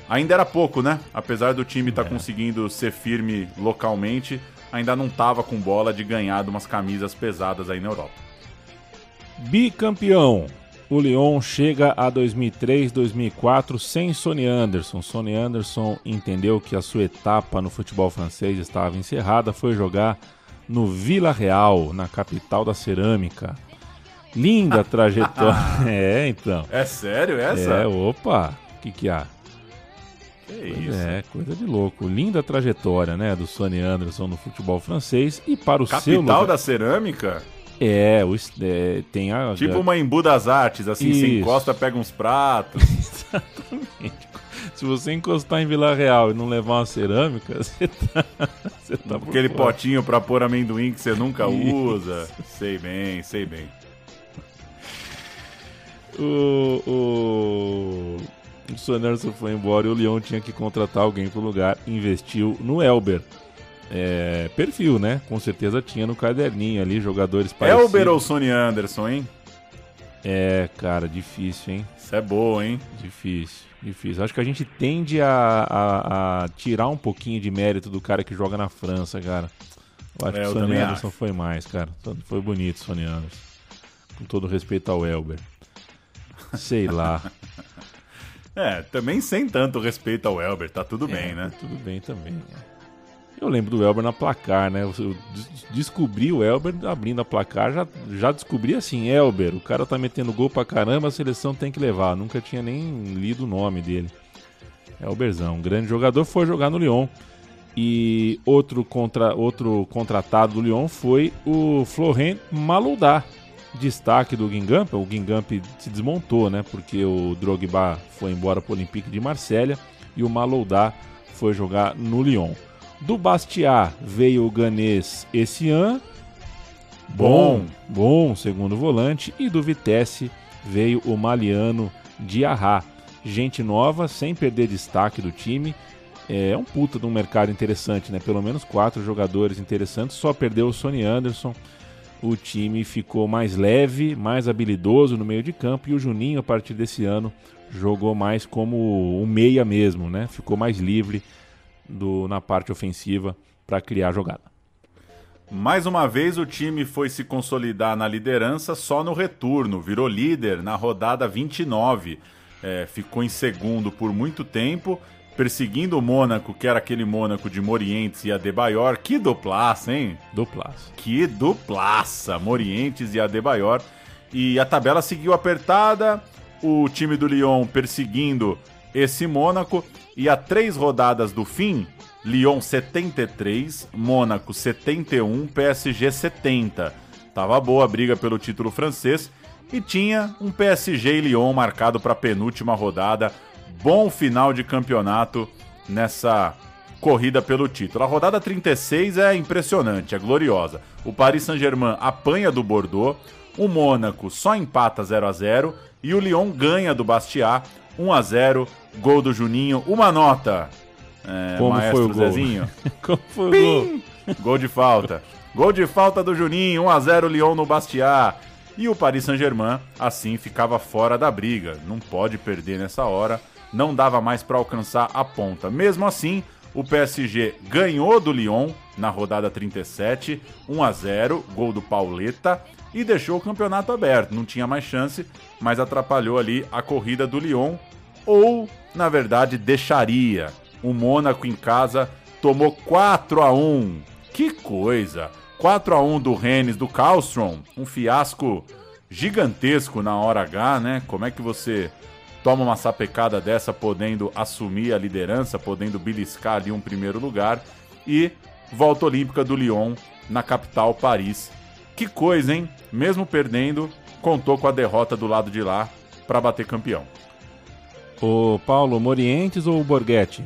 Ainda era pouco, né? Apesar do time estar tá é. conseguindo ser firme localmente, ainda não estava com bola de ganhar de umas camisas pesadas aí na Europa. Bicampeão. O Lyon chega a 2003-2004 sem Sonny Anderson. Sonny Anderson entendeu que a sua etapa no futebol francês estava encerrada, foi jogar no Vila Real, na capital da cerâmica. Linda trajetória. é, então. É sério essa? É, opa. O que, que há? Que isso. É, coisa de louco. Linda trajetória, né, do Sonny Anderson no futebol francês e para o Capital seu Capital da cerâmica? É, o, é, tem a... Tipo uma embu das artes, assim, Isso. você encosta, pega uns pratos. Exatamente. Se você encostar em Vila Real e não levar uma cerâmica, você tá, você tá Aquele potinho para pôr amendoim que você nunca Isso. usa. Sei bem, sei bem. O, o, o Sonerson foi embora e o Lyon tinha que contratar alguém pro lugar. Investiu no Elber. É, perfil, né? Com certeza tinha no caderninho ali jogadores parecidos. Elber ou Sony Anderson, hein? É, cara, difícil, hein? Isso é boa, hein? Difícil, difícil. Acho que a gente tende a, a, a, tirar um pouquinho de mérito do cara que joga na França, cara. Eu acho é, que o Sony Anderson acho. foi mais, cara. Foi bonito, Sony Anderson. Com todo respeito ao Elber. Sei lá. É, também sem tanto respeito ao Elber, tá tudo é, bem, né? Tudo bem também. Eu lembro do Elber na placar, né? Eu descobri o Elber abrindo a placar, já, já descobri assim, Elber, o cara tá metendo gol pra caramba, a seleção tem que levar. Nunca tinha nem lido o nome dele. Elberzão, grande jogador, foi jogar no Lyon. E outro, contra, outro contratado do Lyon foi o Florent Malouda, destaque do Guingamp, o Guingamp se desmontou, né? Porque o Drogba foi embora para o Olympique de Marselha e o Malouda foi jogar no Lyon. Do Bastia veio o ganês Essian, Bom. bom segundo volante, e do Vitesse veio o maliano Diarra. Gente nova, sem perder destaque do time. É um puta de um mercado interessante, né? Pelo menos quatro jogadores interessantes. Só perdeu o Sonny Anderson. O time ficou mais leve, mais habilidoso no meio de campo. E o Juninho, a partir desse ano, jogou mais como um meia mesmo, né? Ficou mais livre do, na parte ofensiva para criar jogada. Mais uma vez o time foi se consolidar na liderança só no retorno, virou líder na rodada 29. É, ficou em segundo por muito tempo, perseguindo o Mônaco, que era aquele Mônaco de Morientes e Adebayor. Que duplaça, hein? Duplaça. Que duplaça! Morientes e Adebayor. E a tabela seguiu apertada, o time do Lyon perseguindo esse Mônaco. E a três rodadas do fim, Lyon 73, Mônaco 71, PSG 70. Tava boa a briga pelo título francês e tinha um PSG e Lyon marcado para a penúltima rodada. Bom final de campeonato nessa corrida pelo título. A rodada 36 é impressionante, é gloriosa. O Paris Saint-Germain apanha do Bordeaux, o Mônaco só empata 0 a 0 e o Lyon ganha do Bastia 1 a 0, gol do Juninho, uma nota. É, Como maestro foi o gol? Zezinho. Como foi o gol? Gol de falta. Gol de falta do Juninho, 1 a 0 Lyon no Bastia. E o Paris Saint-Germain assim ficava fora da briga. Não pode perder nessa hora, não dava mais para alcançar a ponta. Mesmo assim, o PSG ganhou do Lyon na rodada 37, 1 a 0, gol do Pauleta e deixou o campeonato aberto. Não tinha mais chance, mas atrapalhou ali a corrida do Lyon ou, na verdade, deixaria. O Mônaco em casa tomou 4 a 1. Que coisa! 4 a 1 do Rennes do Karlstrom, um fiasco gigantesco na hora H, né? Como é que você toma uma sapecada dessa podendo assumir a liderança, podendo beliscar ali um primeiro lugar e volta olímpica do Lyon na capital Paris. Que coisa, hein? Mesmo perdendo, contou com a derrota do lado de lá para bater campeão. O Paulo Morientes ou o Borghetti?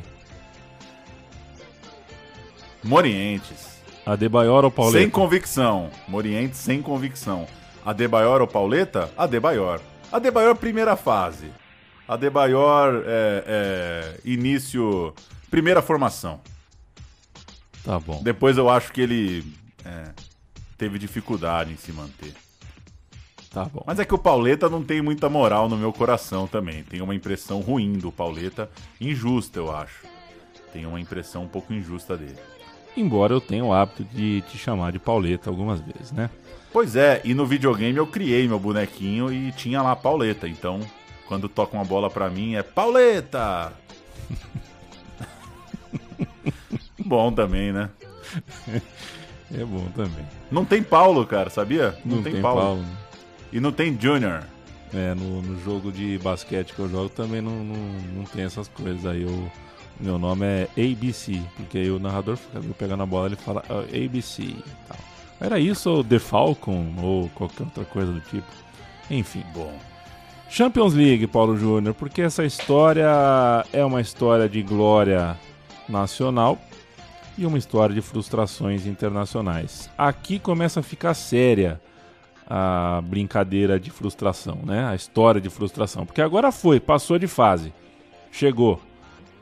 Morientes. Adebayor ou Pauleta? Sem convicção. Morientes sem convicção. Adebayor ou Pauleta? Adebayor. Adebayor primeira fase. Adebayor é, é, início. Primeira formação. Tá bom. Depois eu acho que ele é, teve dificuldade em se manter. Tá bom. Mas é que o Pauleta não tem muita moral no meu coração também. Tem uma impressão ruim do Pauleta. Injusta, eu acho. Tem uma impressão um pouco injusta dele. Embora eu tenha o hábito de te chamar de Pauleta algumas vezes, né? Pois é, e no videogame eu criei meu bonequinho e tinha lá Pauleta. Então, quando toca uma bola pra mim é Pauleta! Bom também, né? É bom também. Não tem Paulo, cara, sabia? Não, tem, Paulo. né? E não tem Junior. É, no, no jogo de basquete que eu jogo também não, não, não tem essas coisas. Aí eu, meu nome é ABC, porque aí o narrador fica pegando a bola ele fala "Ah, ABC e tal. Era isso ou The Falcon ou qualquer outra coisa do tipo. Enfim. Bom. Champions League, Paulo Júnior, porque essa história é uma história de glória nacional e uma história de frustrações internacionais. Aqui começa a ficar séria a brincadeira de frustração, né? A história de frustração, porque agora foi, passou de fase, chegou.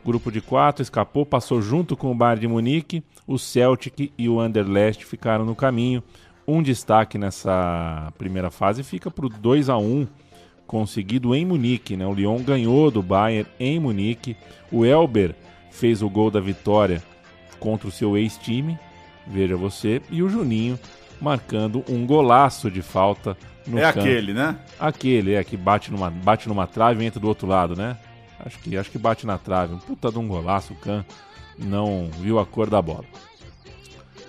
Grupo de quatro, escapou, passou junto com o Bayern de Munique, o Celtic e o Anderlecht ficaram no caminho. Um destaque nessa primeira fase fica para o 2 a 1 conseguido em Munique, né? O Lyon ganhou do Bayern em Munique. O Elber fez o gol da vitória contra o seu ex-time, veja você, e o Juninho marcando um golaço de falta no é campo. aquele, né? Aquele, é, que bate numa, bate numa trave e entra do outro lado, né? Acho que, acho que bate na trave. Um puta de um golaço, o Kahn não viu a cor da bola.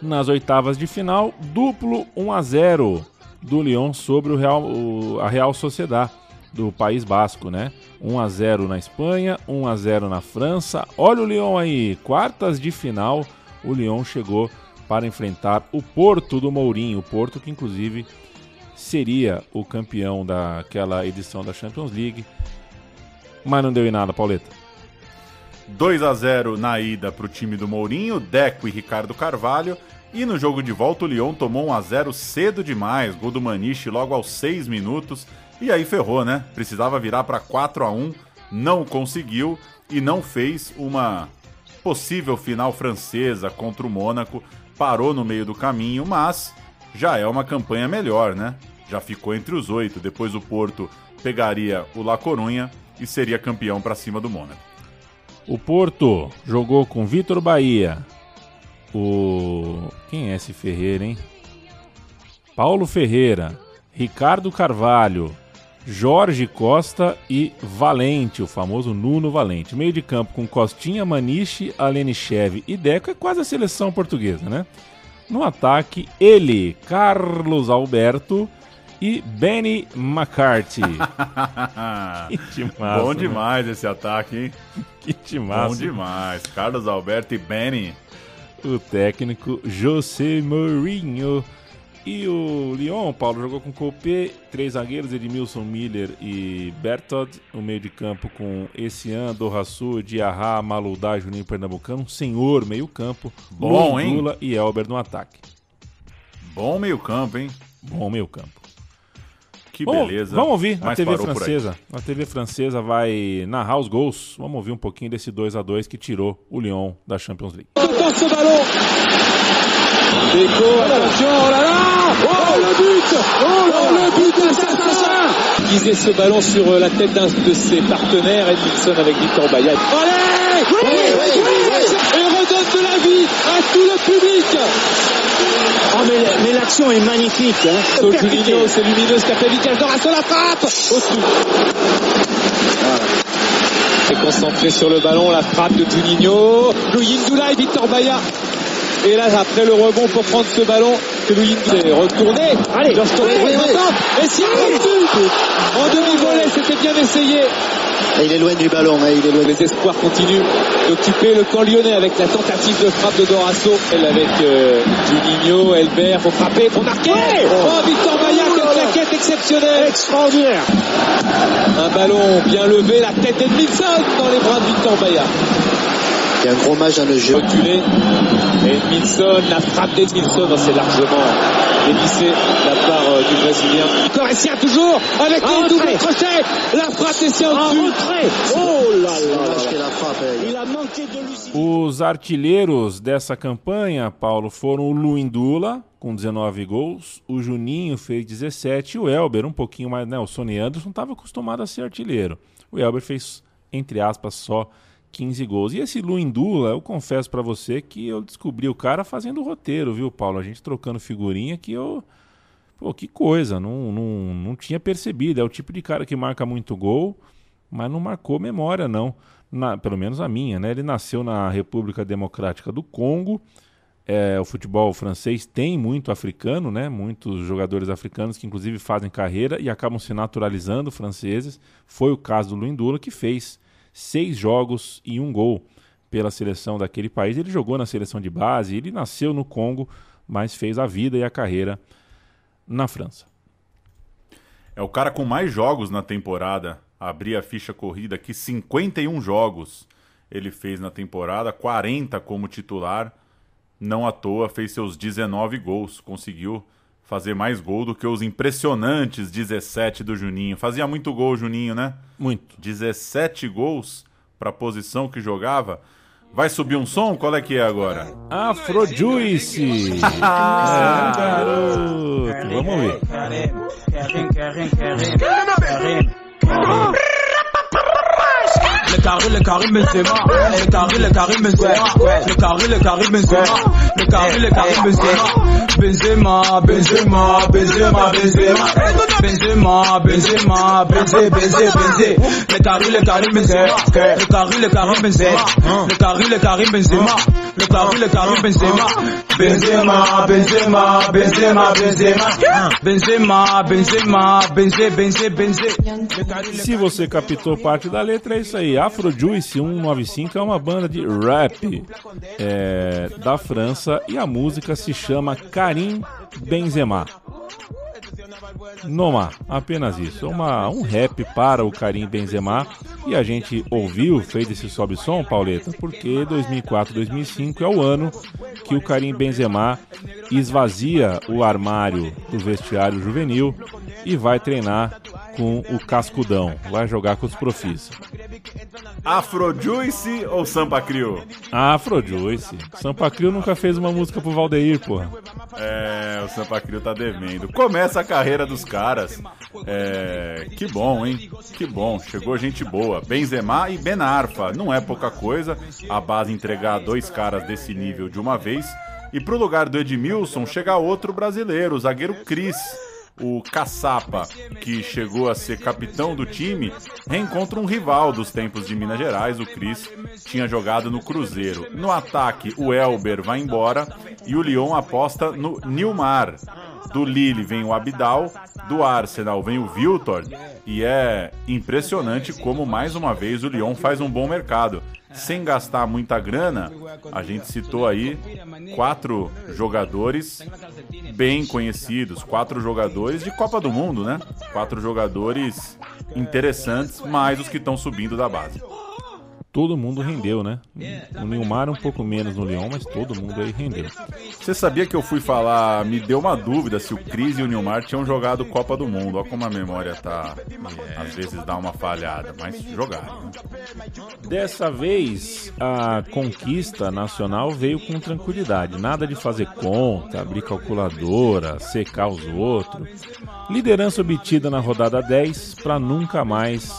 Nas oitavas de final, duplo 1 a 0 do Lyon sobre o Real, o- a Real Sociedad do País Basco, né? 1 a 0 na Espanha, 1 a 0 na França. Olha o Lyon aí, quartas de final, o Lyon chegou para enfrentar o Porto do Mourinho, o Porto que inclusive seria o campeão daquela edição da Champions League. Mas não deu em nada, Pauleta. 2 a 0 na ida para o time do Mourinho, Deco e Ricardo Carvalho. E no jogo de volta, o Lyon tomou 1 a 0 cedo demais, gol do Maniche logo aos 6 minutos. E aí ferrou, né? Precisava virar para 4 a 1 não conseguiu e não fez uma possível final francesa contra o Mônaco. Parou no meio do caminho, mas já é uma campanha melhor, né? Já ficou entre os oito. Depois o Porto pegaria o La Corunha e seria campeão para cima do Mônaco. O Porto jogou com Vitor Bahia. O. Quem é esse Ferreira, hein? Paulo Ferreira. Ricardo Carvalho. Jorge Costa e Valente, o famoso Nuno Valente. Meio de campo com Costinha, Maniche, Alenichev e Deco é quase a seleção portuguesa, né? No ataque, ele, Carlos Alberto e Benny McCarthy. que timaço, Bom demais esse ataque, hein? Que timaço. Bom demais. Carlos Alberto e Benny. O técnico José Mourinho. E o Lyon, Paulo, jogou com Copé, três zagueiros, Edmilson Miller e Bertod. O meio de campo com Essian, Dorraçu, Diarra, Maludá, Juninho Pernambucano. Um senhor meio campo. Bom, hein? Lula e Elber no ataque. Bom meio campo, hein? Bom meio campo. Que Bom, beleza. Vamos ouvir a Mas TV por aí. francesa. A TV francesa vai narrar os gols. Vamos ouvir um pouquinho desse 2 a 2 que tirou o Lyon da Champions League. Deco, attention, oh là là Oh le but Oh le but d'assassin Viser ce ballon sur euh, la tête d'un de ses partenaires, Edmilson avec Victor Bayat. Allez oui, Et redonne de la vie à tout le public Oh, mais, mais l'action est magnifique. Hein. Saul Juninho, c'est lumineux, Scapavical, Dorasso la frappe Au-dessus. Est concentré sur le ballon, la frappe de Juninho. Louis Ndoula et Victor Baya. Et là, après le rebond pour prendre ce ballon, que Louis Ndoula est retourné. Allez, tourner oui, oui. Et si En demi-volée, c'était bien essayé. Et il est loin du ballon, hein, il est loin. Les espoirs continuent d'occuper le camp lyonnais avec la tentative de frappe de Dorasso. Elle avec euh, Juninho, Elbert, faut frapper, faut marquer. Oh, Victor Baya, quelle claquette exceptionnelle. Extraordinaire. Un ballon bien levé, la tête d'Edmilson dans les bras de Victor Baya. Il y a un gros match dans le jeu. Reculé. Edmilson, la frappe d'Edmilson, c'est largement dévissé de la part euh, du Brésilien. Toujours, avec En les doubles retrait. crochets. La frappe au-dessus. Oh là là. Il a manqué de lucidité. Os artilheiros dessa campanha, Paulo, foram o Luindula, com 19 gols, o Juninho fez 17 e o Elber, um pouquinho mais, né? O Sony Anderson estava acostumado a ser artilheiro. O Elber fez, entre aspas, só 15 gols. E esse Luindula, eu confesso pra você que eu descobri o cara fazendo roteiro, viu, Paulo? A gente trocando figurinha que eu. Pô, que coisa, não, não, não tinha percebido. É o tipo de cara que marca muito gol, mas não marcou memória, não. Na- pelo menos a minha, né? Ele nasceu na República Democrática do Congo. É, o futebol francês tem muito africano, né? Muitos jogadores africanos que inclusive fazem carreira e acabam se naturalizando franceses. Foi o caso do Luindula, que fez seis jogos e um gol pela seleção daquele país. Ele jogou na seleção de base, ele nasceu no Congo, mas fez a vida e a carreira na França. É o cara com mais jogos na temporada. Abri a ficha corrida aqui, 51 jogos ele fez na temporada, 40 como titular. Não à toa fez seus 19 gols. Conseguiu fazer mais gol do que os impressionantes 17 do Juninho. Fazia muito gol o Juninho, né? Muito. 17 gols para a posição que jogava. Vai subir um som? Qual é que é agora? Afrojuice! é, garoto! Vamos ver. Le carré, le carré. Le carré, le carré Benzema. Le carré, le carré Benzema. Le carré, le carré Benzema. Benzema, Benzema, Benzema, Benzema. Benzema, Benzé, Benzé, Benzé. Le carré, le carré Benzema. Le carré, le carré Benzema. Le carré, le carré. Le carré, le carré Benzema. Benzema, Benzema, Benzema, Benzema. Benzema, Benzé, Se você captou parte da letra, é isso aí. Afrojuice 195 é uma banda de rap é, da França e a música se chama Karim Benzema. Noma, apenas isso. Uma, um rap para o Karim Benzema. E a gente ouviu, fez esse sobe som, Pauleta, porque 2004, 2005 é o ano que o Karim Benzema esvazia o armário do vestiário juvenil e vai treinar com o Cascudão, vai jogar com os profis. Afrojuice ou Sampa Crio? Afrojuice. Sampa Crio nunca fez uma música pro Valdeir, porra. É, o Sampa Crio tá devendo. Começa a carreira dos caras. É, que bom, hein? Que bom. Chegou gente boa. Benzema e Benarfa. Não é pouca coisa a base entregar dois caras desse nível de uma vez. E pro lugar do Edmilson chega outro brasileiro, o zagueiro Cris o Caçapa, que chegou a ser capitão do time, reencontra um rival dos tempos de Minas Gerais, o Cris, tinha jogado no Cruzeiro. No ataque, o Elber vai embora e o Lyon aposta no Nilmar. Do Lille vem o Abidal, do Arsenal vem o Viltor, e é impressionante como mais uma vez o Lyon faz um bom mercado sem gastar muita grana, a gente citou aí quatro jogadores bem conhecidos, quatro jogadores de Copa do Mundo, né? Quatro jogadores interessantes, mais os que estão subindo da base todo mundo rendeu, né? O Neymar um pouco menos no Lyon, mas todo mundo aí rendeu. Você sabia que eu fui falar, me deu uma dúvida se o Cris e o Neymar tinham jogado Copa do Mundo. Olha como a memória tá, às vezes dá uma falhada, mas jogaram. Né? Dessa vez, a conquista nacional veio com tranquilidade. Nada de fazer conta, abrir calculadora, secar os outros. Liderança obtida na rodada 10 para nunca mais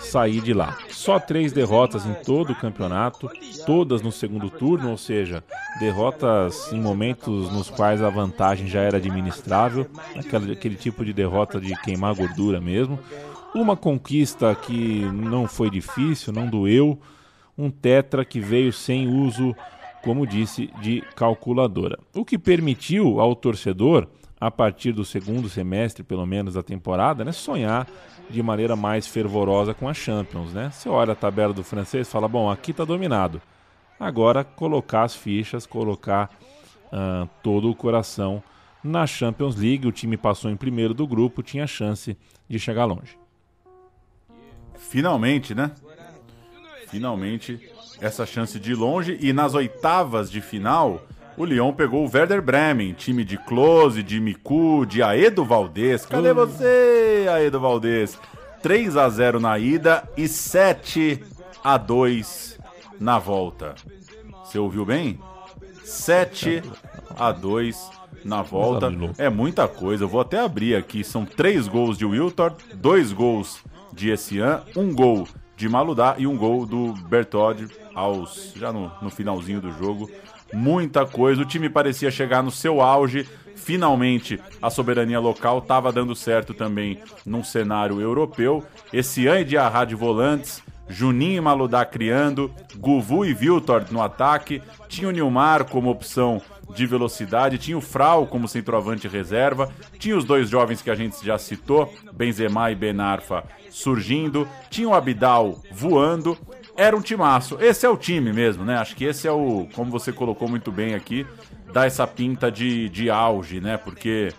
sair de lá. Só três derrotas em todo o campeonato, todas no segundo turno, ou seja, derrotas em momentos nos quais a vantagem já era administrável, aquele, aquele tipo de derrota de queimar gordura mesmo. Uma conquista que não foi difícil, não doeu, um tetra que veio sem uso, como disse, de calculadora. O que permitiu ao torcedor, a partir do segundo semestre, pelo menos da temporada, né, sonhar de maneira mais fervorosa com a Champions, né? Você olha a tabela do francês fala, bom, aqui está dominado. Agora colocar as fichas, colocar uh, todo o coração na Champions League. O time passou em primeiro do grupo, tinha chance de chegar longe. Finalmente, né? Finalmente essa chance de ir longe e nas oitavas de final o Lyon pegou o Werder Bremen, time de Close, de Miku, de Aedo Valdez. Cadê você, Aedo Valdez? 3 a 0 na ida e 7 a 2 na volta. Você ouviu bem? 7 a 2 na volta. É muita coisa. Eu vou até abrir aqui. São três gols de Wiltor, dois gols de Essian, um gol de Maludá e um gol do Bertod aos já no, no finalzinho do jogo muita coisa. O time parecia chegar no seu auge. Finalmente, a soberania local estava dando certo também num cenário europeu. Esse ano de Arra de volantes, Juninho e Maludá criando, Guvu e Viltor no ataque, tinha o Nilmar como opção de velocidade, tinha o Frau como centroavante reserva, tinha os dois jovens que a gente já citou, Benzema e Benarfa surgindo, tinha o Abidal voando era um timaço. Esse é o time mesmo, né? Acho que esse é o, como você colocou muito bem aqui, dá essa pinta de, de auge, né? Porque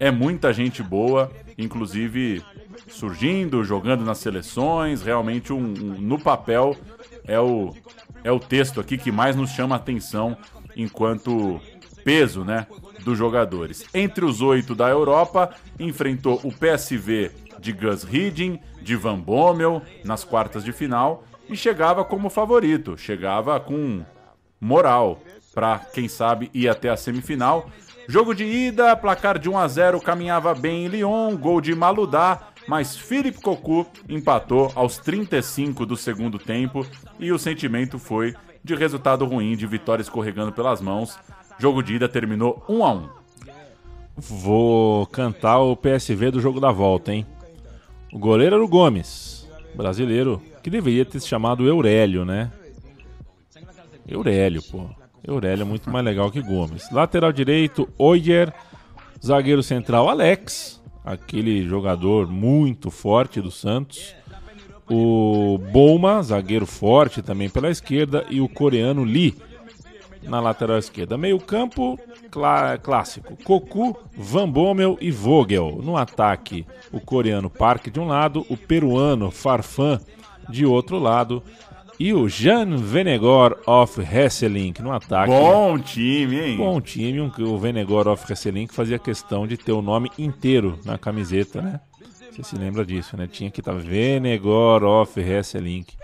é muita gente boa, inclusive surgindo, jogando nas seleções. Realmente, um, um, no papel, é o, é o texto aqui que mais nos chama a atenção enquanto peso, né? Dos jogadores. Entre os oito da Europa, enfrentou o PSV de Gus Hiddink, de Van Bommel nas quartas de final e chegava como favorito, chegava com moral para quem sabe ir até a semifinal. Jogo de ida, placar de 1 a 0 caminhava bem em Lyon, gol de Maludá, mas Philippe Cocu empatou aos 35 do segundo tempo e o sentimento foi de resultado ruim, de vitória escorregando pelas mãos. Jogo de ida terminou 1 a 1. Vou cantar o PSV do jogo da volta, hein? O goleiro era o Gomes, brasileiro que deveria ter se chamado Eurélio, né? Eurélio, pô. Eurélio é muito mais legal que Gomes. Lateral direito, Oyer. Zagueiro central, Alex. Aquele jogador muito forte do Santos. O Bouma, zagueiro forte também pela esquerda. E o coreano Lee na lateral esquerda. Meio campo, clá clássico. Cocu, Van Bommel e Vogel. No ataque, o coreano Park de um lado, o peruano Farfan de outro lado. E o Jan Venegor of Hesselink no ataque. Bom time, hein? Bom time, um, o Venegor of Hesselink fazia questão de ter o nome inteiro na camiseta, né? Você se lembra disso, né? Tinha que estar tá Venegor of Hesselink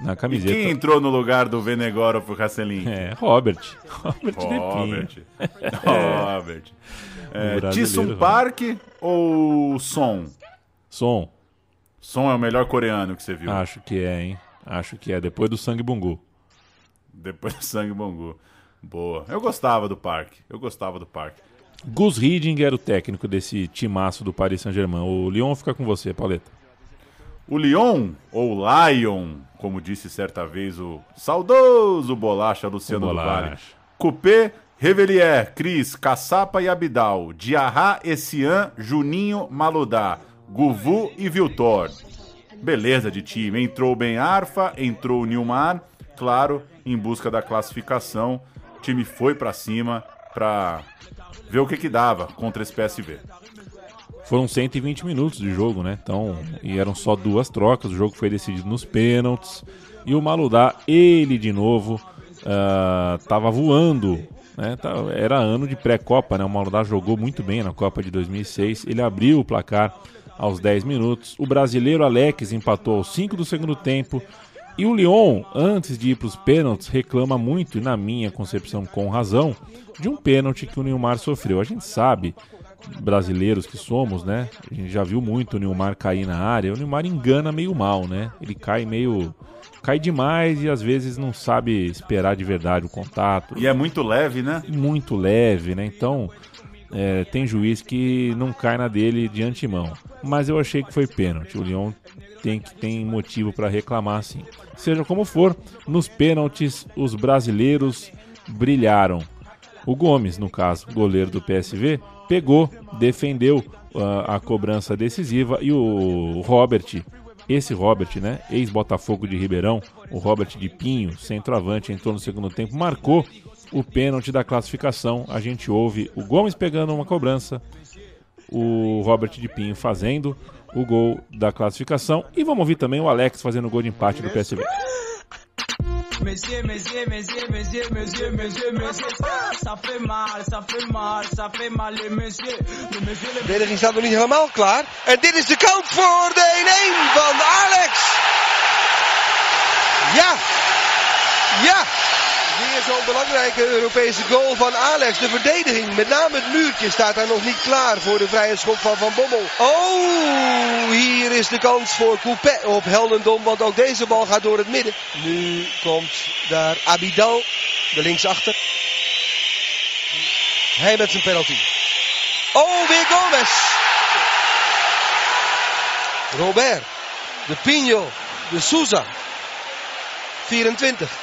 na camiseta. E quem entrou no lugar do Venegor of Hesselink? É, Robert. Robert, Robert. Robert. É, Park ou Son? Son. Son é o melhor coreano que você viu? Acho que é, hein? Acho que é. Depois do Sangue Bungu. Depois do Sangue Bungu. Boa. Eu gostava do Park. Eu gostava do Park. Gus Hiddink era o técnico desse timaço do Paris Saint-Germain. O Lyon fica com você, Pauleta. O Lyon, ou Lion, como disse certa vez o saudoso bolacha Luciano Vale. Coupé, Revelier, Cris, Caçapa e Abidal. Diarra, Essian, Juninho, Maludá. Guvu e Viltor. Beleza de time. Entrou bem Arfa, entrou o Nilmar, claro, em busca da classificação. O time foi para cima para ver o que que dava contra esse PSV. Foram 120 minutos de jogo, né? Então, e eram só duas trocas. O jogo foi decidido nos pênaltis. E o Maludá, ele de novo, uh, tava voando. Né? Era ano de pré-copa, né? O Maludá jogou muito bem na Copa de 2006. Ele abriu o placar aos 10 minutos. O brasileiro Alex empatou aos 5 do segundo tempo. E o Lyon, antes de ir para os pênaltis, reclama muito, e na minha concepção com razão, de um pênalti que o Neymar sofreu. A gente sabe, brasileiros que somos, né? A gente já viu muito o Neymar cair na área. O Neymar engana meio mal, né? Ele cai meio. cai demais e às vezes não sabe esperar de verdade o contato. E é muito leve, né? Muito leve, né? Então é, tem juiz que não cai na dele de antemão. Mas eu achei que foi pênalti. O Lyon tem, tem motivo para reclamar sim. Seja como for, nos pênaltis os brasileiros brilharam. O Gomes, no caso, goleiro do PSV, pegou, defendeu uh, a cobrança decisiva e o Robert, esse Robert, né, ex-Botafogo de Ribeirão, o Robert de Pinho, centroavante, entrou no segundo tempo, marcou o pênalti da classificação. A gente ouve o Gomes pegando uma cobrança, o Robert de Pinho fazendo o gol da classificação e vamos ouvir também o Alex fazendo o gol de empate do PSV. Messieurs, messieurs, messieurs, messieurs, messieurs, messieurs, messieurs, ça fait mal, ça fait. De verdediging staat nog niet helemaal klaar. En dit is de kant voor de 1-1 van Alex. Ja, ja, Weer zo'n belangrijke Europese goal van Alex. De verdediging, met name het muurtje, staat daar nog niet klaar voor de vrije schop van Van Bommel. Oh, hier is de kans voor Coupé op Heldendom, want ook deze bal gaat door het midden. Nu komt daar Abidal, de linksachter. Hij met zijn penalty. Oh, weer Gomez. Robert, de Pino, de Souza. 24.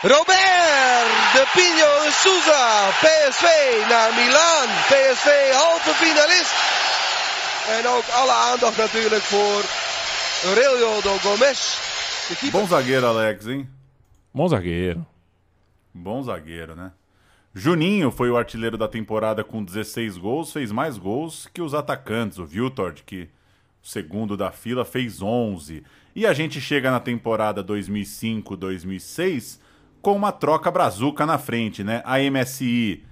Robert de Pino de Souza, PSV naar Milaan. PSV halve finalist. En ook alle aandacht natuurlijk voor Aurelio do Gomes. Bom zagueiro, Alex, hein? Bom zagueiro. Bom zagueiro, né? Juninho foi o artilheiro da temporada com 16 gols, fez mais gols que os atacantes. O Viltord, que o segundo da fila, fez 11. E a gente chega na temporada 2005-2006 com uma troca brazuca na frente, né? A MSI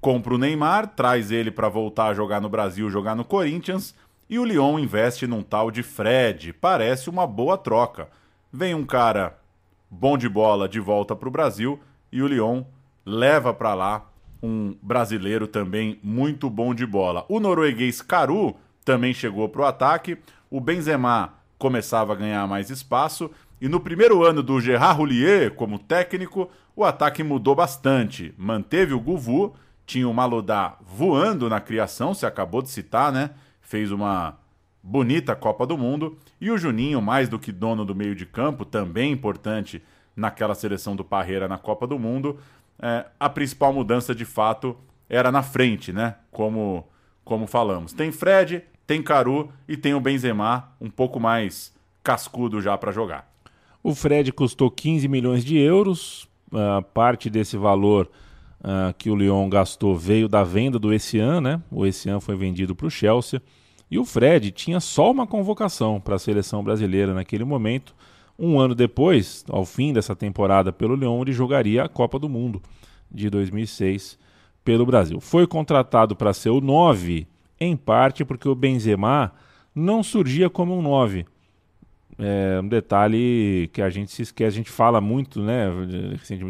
compra o Neymar, traz ele para voltar a jogar no Brasil, jogar no Corinthians, e o Lyon investe num tal de Fred. Parece uma boa troca. Vem um cara bom de bola de volta para o Brasil e o Lyon leva para lá um brasileiro também muito bom de bola. O norueguês Caru também chegou para o ataque. O Benzema começava a ganhar mais espaço e no primeiro ano do Gerard Roulier como técnico, o ataque mudou bastante. Manteve o Guvu, tinha o Malodá voando na criação, se acabou de citar, né? Fez uma bonita Copa do Mundo. E o Juninho, mais do que dono do meio de campo, também importante naquela seleção do Parreira na Copa do Mundo. É, a principal mudança, de fato, era na frente, né? Como, como falamos. Tem Fred, tem Caru e tem o Benzema, um pouco mais cascudo já para jogar. O Fred custou 15 milhões de euros. Uh, parte desse valor uh, que o Lyon gastou veio da venda do Essian, né? O Essian foi vendido para o Chelsea. E o Fred tinha só uma convocação para a seleção brasileira naquele momento. Um ano depois, ao fim dessa temporada pelo Lyon, ele jogaria a Copa do Mundo de 2006 pelo Brasil. Foi contratado para ser o 9, em parte porque o Benzema não surgia como um 9. É um detalhe que a gente se esquece, a gente fala muito, né?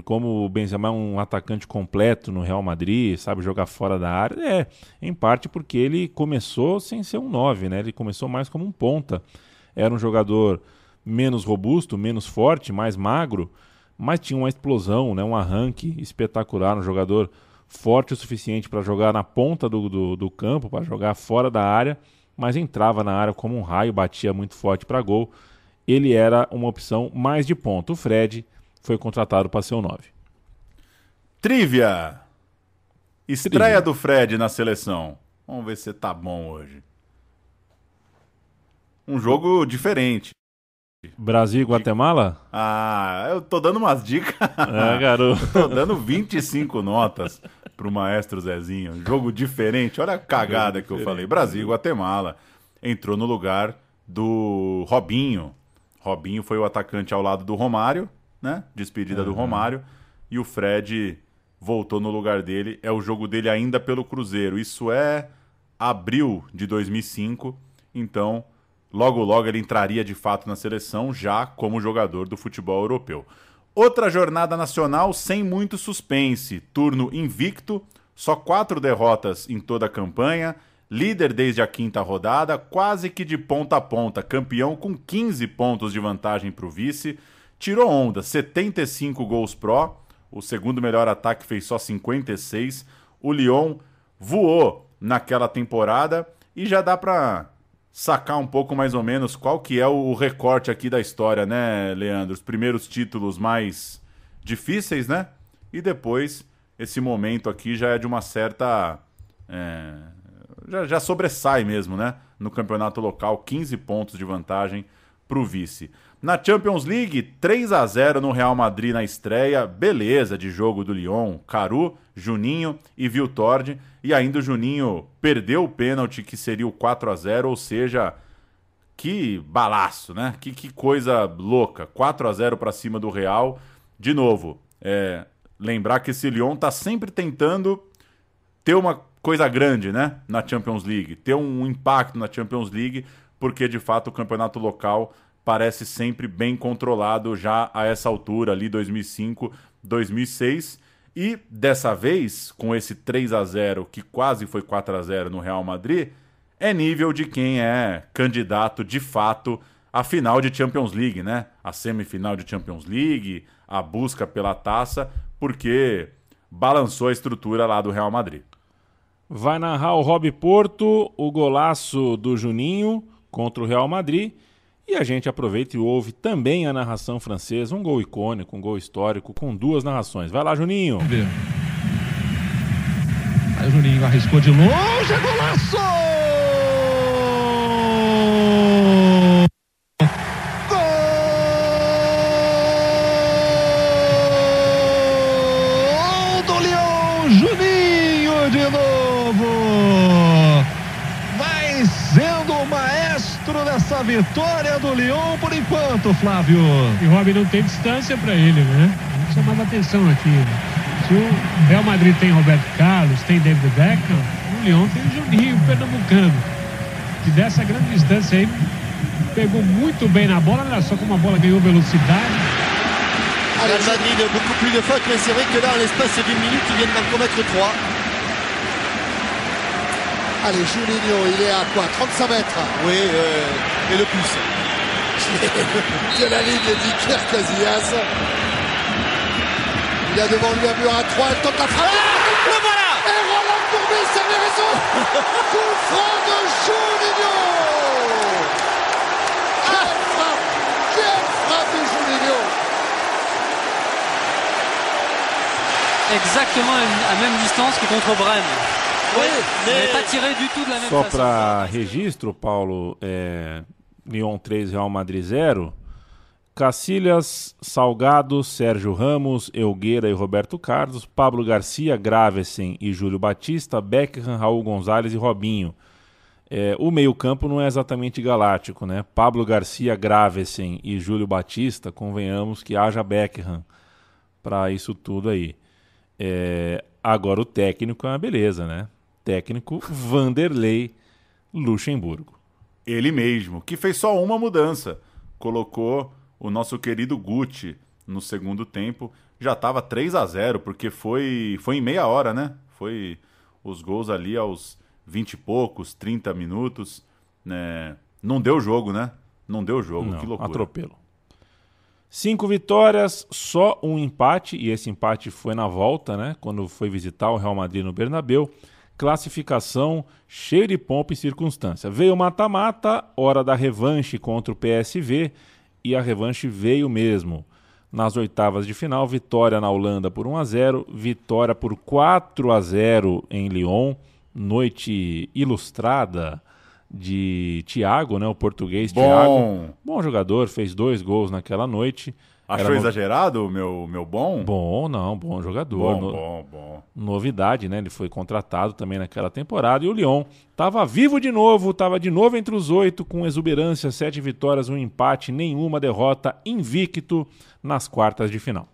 Como o Benzema é um atacante completo no Real Madrid, sabe jogar fora da área. É, em parte porque ele começou sem ser um 9, né? Ele começou mais como um ponta. Era um jogador menos robusto, menos forte, mais magro, mas tinha uma explosão, né? um arranque espetacular, um jogador forte o suficiente para jogar na ponta do, do, do campo, para jogar fora da área, mas entrava na área como um raio, batia muito forte para gol ele era uma opção mais de ponto. O Fred foi contratado para ser o 9. Trivia! Estreia Trivia. do Fred na seleção. Vamos ver se tá bom hoje. Um jogo diferente. Brasil e Guatemala? Ah, eu tô dando umas dicas. É, garoto. tô dando 25 notas pro maestro Zezinho. Jogo diferente. Olha a cagada que eu falei. Brasil e Guatemala. Entrou no lugar do Robinho, Robinho foi o atacante ao lado do Romário, né? Despedida uhum. do Romário. E o Fred voltou no lugar dele. É o jogo dele ainda pelo Cruzeiro. Isso é abril de 2005. Então, logo logo ele entraria de fato na seleção, já como jogador do futebol europeu. Outra jornada nacional sem muito suspense. Turno invicto, só quatro derrotas em toda a campanha líder desde a quinta rodada, quase que de ponta a ponta, campeão com 15 pontos de vantagem para o vice, tirou onda, 75 gols pró, o segundo melhor ataque fez só 56, o Lyon voou naquela temporada e já dá para sacar um pouco mais ou menos qual que é o recorte aqui da história, né, Leandro? Os primeiros títulos mais difíceis, né? E depois esse momento aqui já é de uma certa é, já, já sobressai mesmo, né? No campeonato local, 15 pontos de vantagem para o vice. Na Champions League, 3 a 0 no Real Madrid na estreia. Beleza de jogo do Lyon. Caru, Juninho e Viltord. E ainda o Juninho perdeu o pênalti que seria o 4 a 0 ou seja, que balaço, né? Que, que coisa louca. 4 a 0 para cima do Real. De novo, é, lembrar que esse Lyon tá sempre tentando ter uma coisa grande, né, na Champions League, ter um impacto na Champions League, porque de fato o campeonato local parece sempre bem controlado já a essa altura ali 2005, 2006 e dessa vez com esse 3 a 0 que quase foi 4 a 0 no Real Madrid, é nível de quem é candidato de fato à final de Champions League, né? A semifinal de Champions League, a busca pela taça, porque balançou a estrutura lá do Real Madrid. Vai narrar o Rob Porto, o golaço do Juninho contra o Real Madrid. E a gente aproveita e ouve também a narração francesa, um gol icônico, um gol histórico, com duas narrações. Vai lá, Juninho. Aí o Juninho arriscou de longe, golaço! Vitória do Lyon por enquanto, Flávio. E Robin não tem distância para ele, né? Vamos chamar a atenção aqui. Né? Se o Real Madrid tem Roberto Carlos, tem David Beckham, o Lyon tem o Juninho Pernambucano. Que dessa grande distância aí pegou muito bem na bola, olha só como a bola ganhou velocidade. Allez, Madrid, beaucoup plus de fautes, mais c'est vrai que là, en l'espace d'une minute, ils viennent d'en commettre trois. Allez, Juninho, il est à quoi 35 mètres Oui, euh, et le pouce. de la ligne d'Iker Casillas. Il a devant lui un mur à 3, il tente la frappe. Ah, le voilà Et Roland Courbis avait raison Coup franc de Juninho Quelle frappe Quelle frappe de Juninho Exactement à même distance que contre Brême. Só para registro, Paulo, é, Lyon 3, Real Madrid 0. Cacilhas, Salgado, Sérgio Ramos, Elgueira e Roberto Carlos, Pablo Garcia, Gravesen e Júlio Batista, Beckham, Raul Gonzalez e Robinho. É, o meio-campo não é exatamente galáctico, né? Pablo Garcia, Gravesen e Júlio Batista, convenhamos que haja Beckham para isso tudo aí. É, agora o técnico é uma beleza, né? Técnico Vanderlei Luxemburgo. Ele mesmo, que fez só uma mudança. Colocou o nosso querido Gucci no segundo tempo. Já estava 3 a 0 porque foi, foi em meia hora, né? Foi os gols ali aos 20 e poucos, 30 minutos. Né? Não deu jogo, né? Não deu jogo, Não, que loucura. Atropelo. Cinco vitórias, só um empate, e esse empate foi na volta, né? Quando foi visitar o Real Madrid no Bernabeu. Classificação cheia de pompa e circunstância. Veio mata-mata, hora da revanche contra o PSV, e a revanche veio mesmo. Nas oitavas de final, vitória na Holanda por 1 a 0, vitória por 4 a 0 em Lyon, noite ilustrada de Thiago, né, o português Bom. Thiago. Bom jogador, fez dois gols naquela noite. Achou Era exagerado o meu, meu bom? Bom, não, bom jogador. Bom, No- bom, bom. Novidade, né? Ele foi contratado também naquela temporada. E o Lyon estava vivo de novo, estava de novo entre os oito, com exuberância, sete vitórias, um empate, nenhuma derrota, invicto nas quartas de final.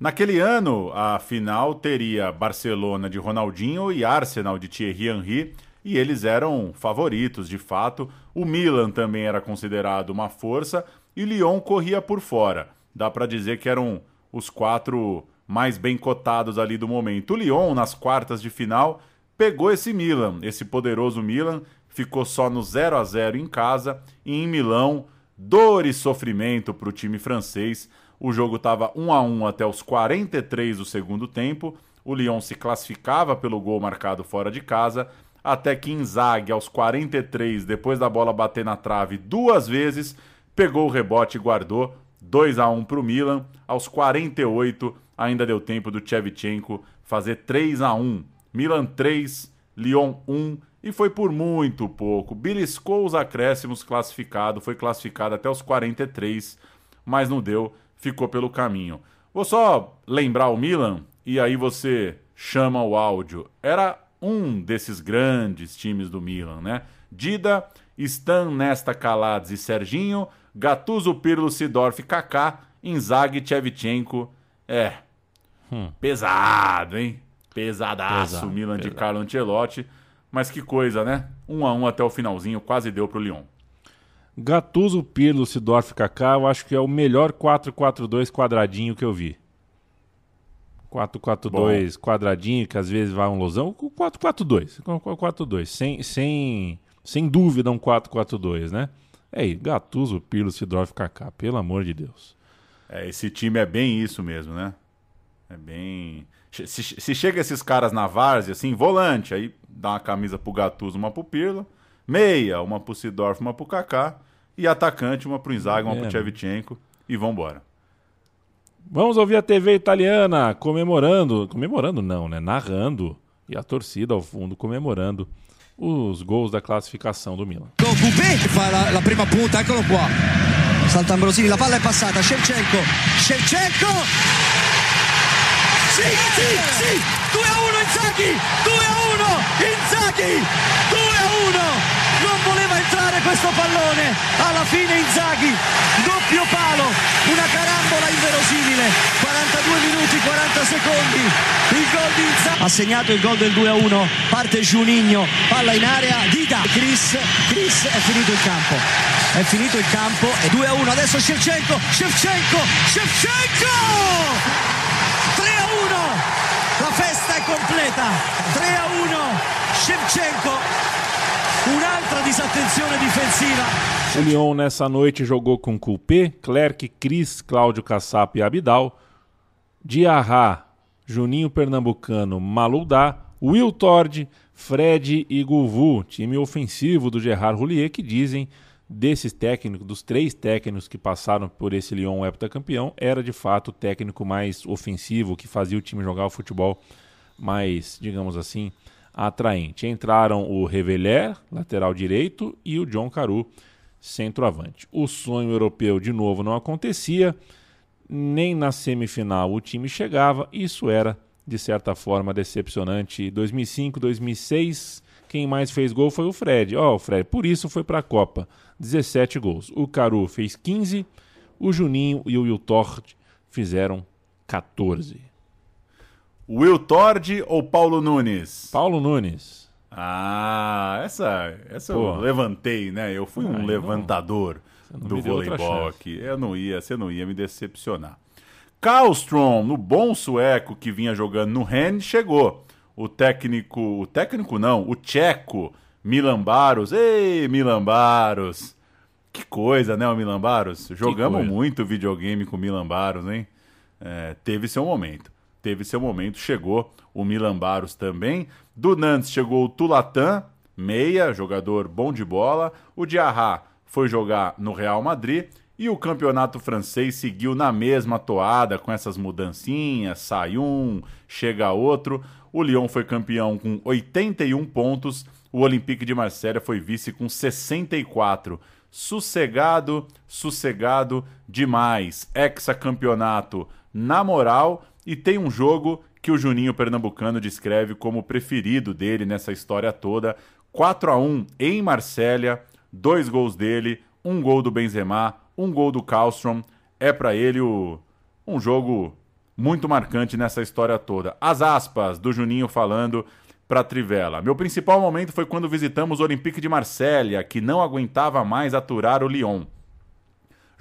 Naquele ano, a final teria Barcelona de Ronaldinho e Arsenal de Thierry Henry, e eles eram favoritos, de fato. O Milan também era considerado uma força e Lyon corria por fora. Dá para dizer que eram os quatro mais bem cotados ali do momento. O Lyon, nas quartas de final, pegou esse Milan, esse poderoso Milan, ficou só no 0 a 0 em casa e em Milão, dor e sofrimento para o time francês. O jogo estava 1 a 1 até os 43 do segundo tempo. O Lyon se classificava pelo gol marcado fora de casa, até que Inzaghi, aos 43, depois da bola bater na trave duas vezes, pegou o rebote e guardou 2 a 1 para o Milan. Aos 48, ainda deu tempo do Shevchenko fazer 3 a 1 Milan 3, Lyon 1 e foi por muito pouco. Beliscou os acréscimos classificado, foi classificado até os 43, mas não deu, ficou pelo caminho. Vou só lembrar o Milan e aí você chama o áudio. Era um desses grandes times do Milan, né? Dida, Stan, Nesta, Calades e Serginho, Gattuso, Pirlo, Sidorf, Kaká, Inzaghi, Shevchenko. É, pesado, hein? Pesadaço Pesado, Milan de pesado. Carlo Ancelotti. Mas que coisa, né? Um a um até o finalzinho, quase deu pro Lyon. Gattuso, Pirlo, Sidorf, Kaká, eu acho que é o melhor 4-4-2 quadradinho que eu vi. 4-4-2 quadradinho, que às vezes vai um losão. O 4-4-2. 4-4-2. Sem, sem, sem dúvida um 4-4-2, né? É aí, Gattuso, Pirlo, Sidorf, Kaká. Pelo amor de Deus. É, esse time é bem isso mesmo, né? É bem. Se, se chega esses caras na várzea, assim, volante, aí dá uma camisa pro Gattuso, uma pro Pirlo, meia, uma pro Sidorf, uma pro Kaká, e atacante, uma pro Inzaghi, uma É. pro Shevchenko, e vambora. Vamos ouvir a TV italiana comemorando, comemorando não, né? Narrando e a torcida ao fundo comemorando os gols da classificação do Milan. Coupé fa la, la prima punta, eccolo qua. Salta Ambrosini, la palla è passata, Shevchenko, Shevchenko! Sì, sì, sì! 2 a 1 Inzaghi! 2 a 1 Inzaghi! 2 a 1! Entrare questo pallone, alla fine Inzaghi, doppio palo, una carambola inverosimile, 42 minuti 40 secondi, il gol di Inzaghi. Ha segnato il gol del 2 a 1, parte Giuninho, palla in area, Dida, Chris, Chris è finito il campo. È finito il campo, è 2 a 1, adesso Shevchenko, Shevchenko, Shevchenko! 3 a 1, la festa è completa, 3 a 1, Shevchenko, un'altra disattenzione difensiva. O Lyon nessa noite jogou com Coupé, Clerc, Cris, Cláudio Cassap e Abidal, Diarra, Juninho Pernambucano, Maludá, Will Tord, Fred e Guvu, time ofensivo do Gerard Roulier, que dizem desses técnicos, dos três técnicos que passaram por esse Lyon heptacampeão, era de fato o técnico mais ofensivo, que fazia o time jogar o futebol mais, digamos assim, atraente. Entraram o Reveler, lateral direito, e o John Caru, centroavante. O sonho europeu de novo não acontecia, nem na semifinal o time chegava, isso era de certa forma decepcionante. 2005, 2006, Quem mais fez gol foi o Fred. Ó, oh, o Fred, por isso foi para a Copa. 17 gols. O Caru fez 15, o Juninho e o Will Tord fizeram 14. Will Tord ou Paulo Nunes? Paulo Nunes. Ah, essa, essa eu levantei, né? Eu fui um levantador do voleibol aqui. Eu não ia, você não ia me decepcionar. Karlstrom, no bom sueco que vinha jogando no Rennes, chegou. O técnico, o técnico não, o tcheco Milan Baros. Ei, Milan Baros. Que coisa, né, o Milan Baros? Jogamos muito videogame com o Milan Baros, hein? É, teve seu momento. Teve seu momento, chegou o Milan Baros também. Do Nantes chegou o Tulatan, meia, jogador bom de bola. O Diarra foi jogar no Real Madrid. E o campeonato francês seguiu na mesma toada, com essas mudancinhas, sai um, chega outro. O Lyon foi campeão com 81 pontos, o Olympique de Marselha foi vice com 64. Sossegado, sossegado demais. Hexacampeonato na moral e tem um jogo que o Juninho Pernambucano descreve como o preferido dele nessa história toda. 4 a 1 em Marsella, dois gols dele, um gol do Benzema, um gol do Kallstrom. É para ele o, um jogo muito marcante nessa história toda. As aspas do Juninho falando para Trivela. Meu principal momento foi quando visitamos o Olympique de Marselha, que não aguentava mais aturar o Lyon.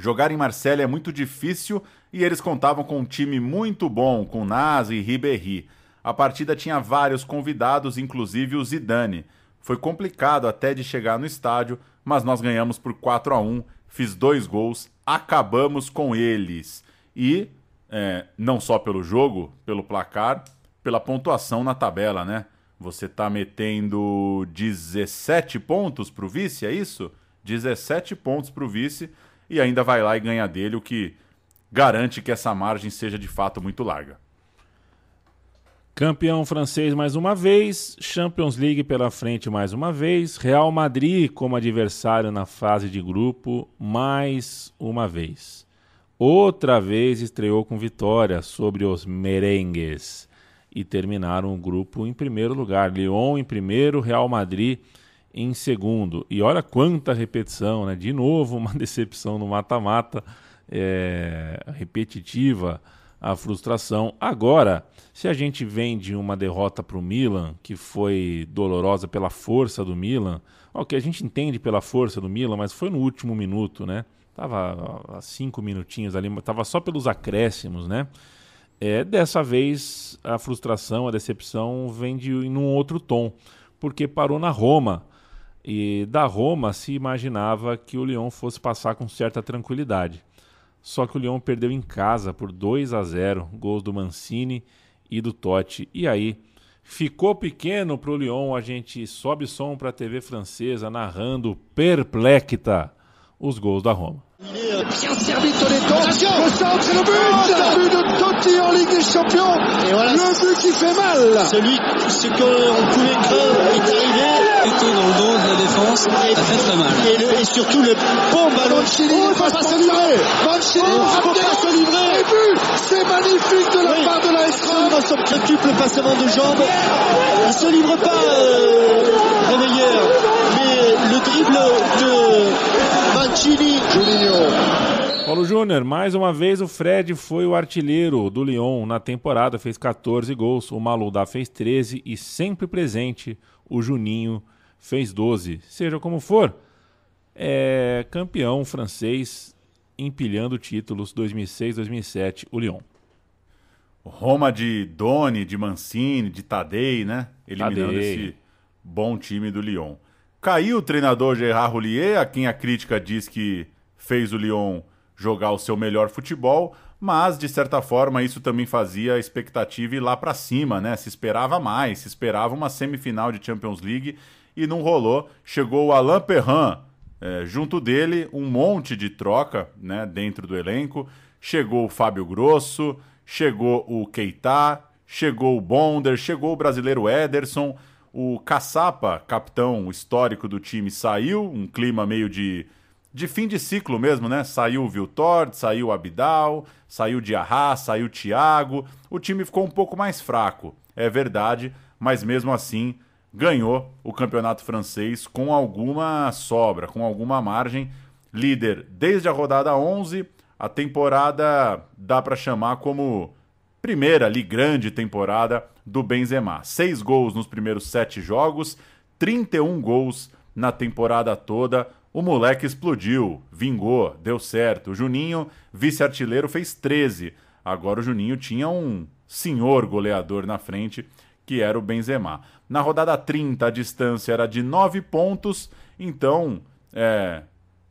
Jogar em Marselha é muito difícil e eles contavam com um time muito bom, com Nazi e Ribéry. A partida tinha vários convidados, inclusive o Zidane. Foi complicado até de chegar no estádio, mas nós ganhamos por 4 a 1 fiz dois gols, acabamos com eles. E é, não só pelo jogo, pelo placar, pela pontuação na tabela, né? Você tá metendo 17 pontos pro vice, é isso? 17 pontos pro vice e ainda vai lá e ganha dele, o que garante que essa margem seja de fato muito larga. Campeão francês mais uma vez, Champions League pela frente mais uma vez, Real Madrid como adversário na fase de grupo mais uma vez. Outra vez estreou com vitória sobre os merengues e terminaram o grupo em primeiro lugar. Lyon em primeiro, Real Madrid em segundo. E olha quanta repetição, né? De novo, uma decepção no mata-mata é, repetitiva, a frustração. Agora, se a gente vem de uma derrota para o Milan, que foi dolorosa pela força do Milan, ok, a gente entende pela força do Milan, mas foi no último minuto, né? Tava a cinco minutinhos ali, tava só pelos acréscimos, né? É, dessa vez a frustração, a decepção vem de num outro tom, porque parou na Roma. E da Roma se imaginava que o Lyon fosse passar com certa tranquilidade. Só que o Lyon perdeu em casa por 2 a 0, gols do Mancini e do Totti. E aí, ficou pequeno para o Lyon, a gente sobe som para a TV francesa narrando perplecta os gols da Roma. Bien servi Toledo. Le centre et le but. Le but de Totti en Ligue des Champions. Et voilà. Le but qui fait mal. Celui, ce qu'on pouvait craindre est arrivé. Plutôt dans le dos de la défense. Et, ça fait très mal. Et, le, et surtout le bon ballon. Mancini oh, ne peut pas se livrer. Mancini ne peut pas se livrer. Et but. C'est magnifique de la oui. part de la Estrom. Dans son triple passement de jambes. Il se livre pas, euh, Réveilleur. Mais le dribble de Mancini. Juninho. Paulo Júnior, mais uma vez o Fred foi o artilheiro do Lyon na temporada, fez 14 gols, o Maludá fez 13 e sempre presente o Juninho fez 12. Seja como for, é campeão francês empilhando títulos 2006-2007, o Lyon. Roma de Doni, de Mancini, de Tadei, né? Eliminando Tadei. esse bom time do Lyon. Caiu o treinador Gerard Roulier, a quem a crítica diz que fez o Lyon jogar o seu melhor futebol, mas de certa forma isso também fazia a expectativa ir lá para cima, né? Se esperava mais, se esperava uma semifinal de Champions League e não rolou. Chegou o Alain Perrin, é, junto dele um monte de troca, né? Dentro do elenco. Chegou o Fábio Grosso, chegou o Keita, chegou o Bonder, chegou o brasileiro Ederson. O Caçapa, capitão histórico do time, saiu, um clima meio de de fim de ciclo mesmo, né? Saiu o Viltord, saiu o Abidal, saiu o Diarra, saiu o Thiago. O time ficou um pouco mais fraco, é verdade, mas mesmo assim ganhou o campeonato francês com alguma sobra, com alguma margem. Líder desde a rodada 11, a temporada dá para chamar como primeira ali grande temporada do Benzema. Seis gols nos primeiros sete jogos, 31 gols na temporada toda. O moleque explodiu, vingou, deu certo. O Juninho, vice-artilheiro, fez 13. Agora o Juninho tinha um senhor goleador na frente, que era o Benzema. Na rodada 30, a distância era de 9 pontos, então, é,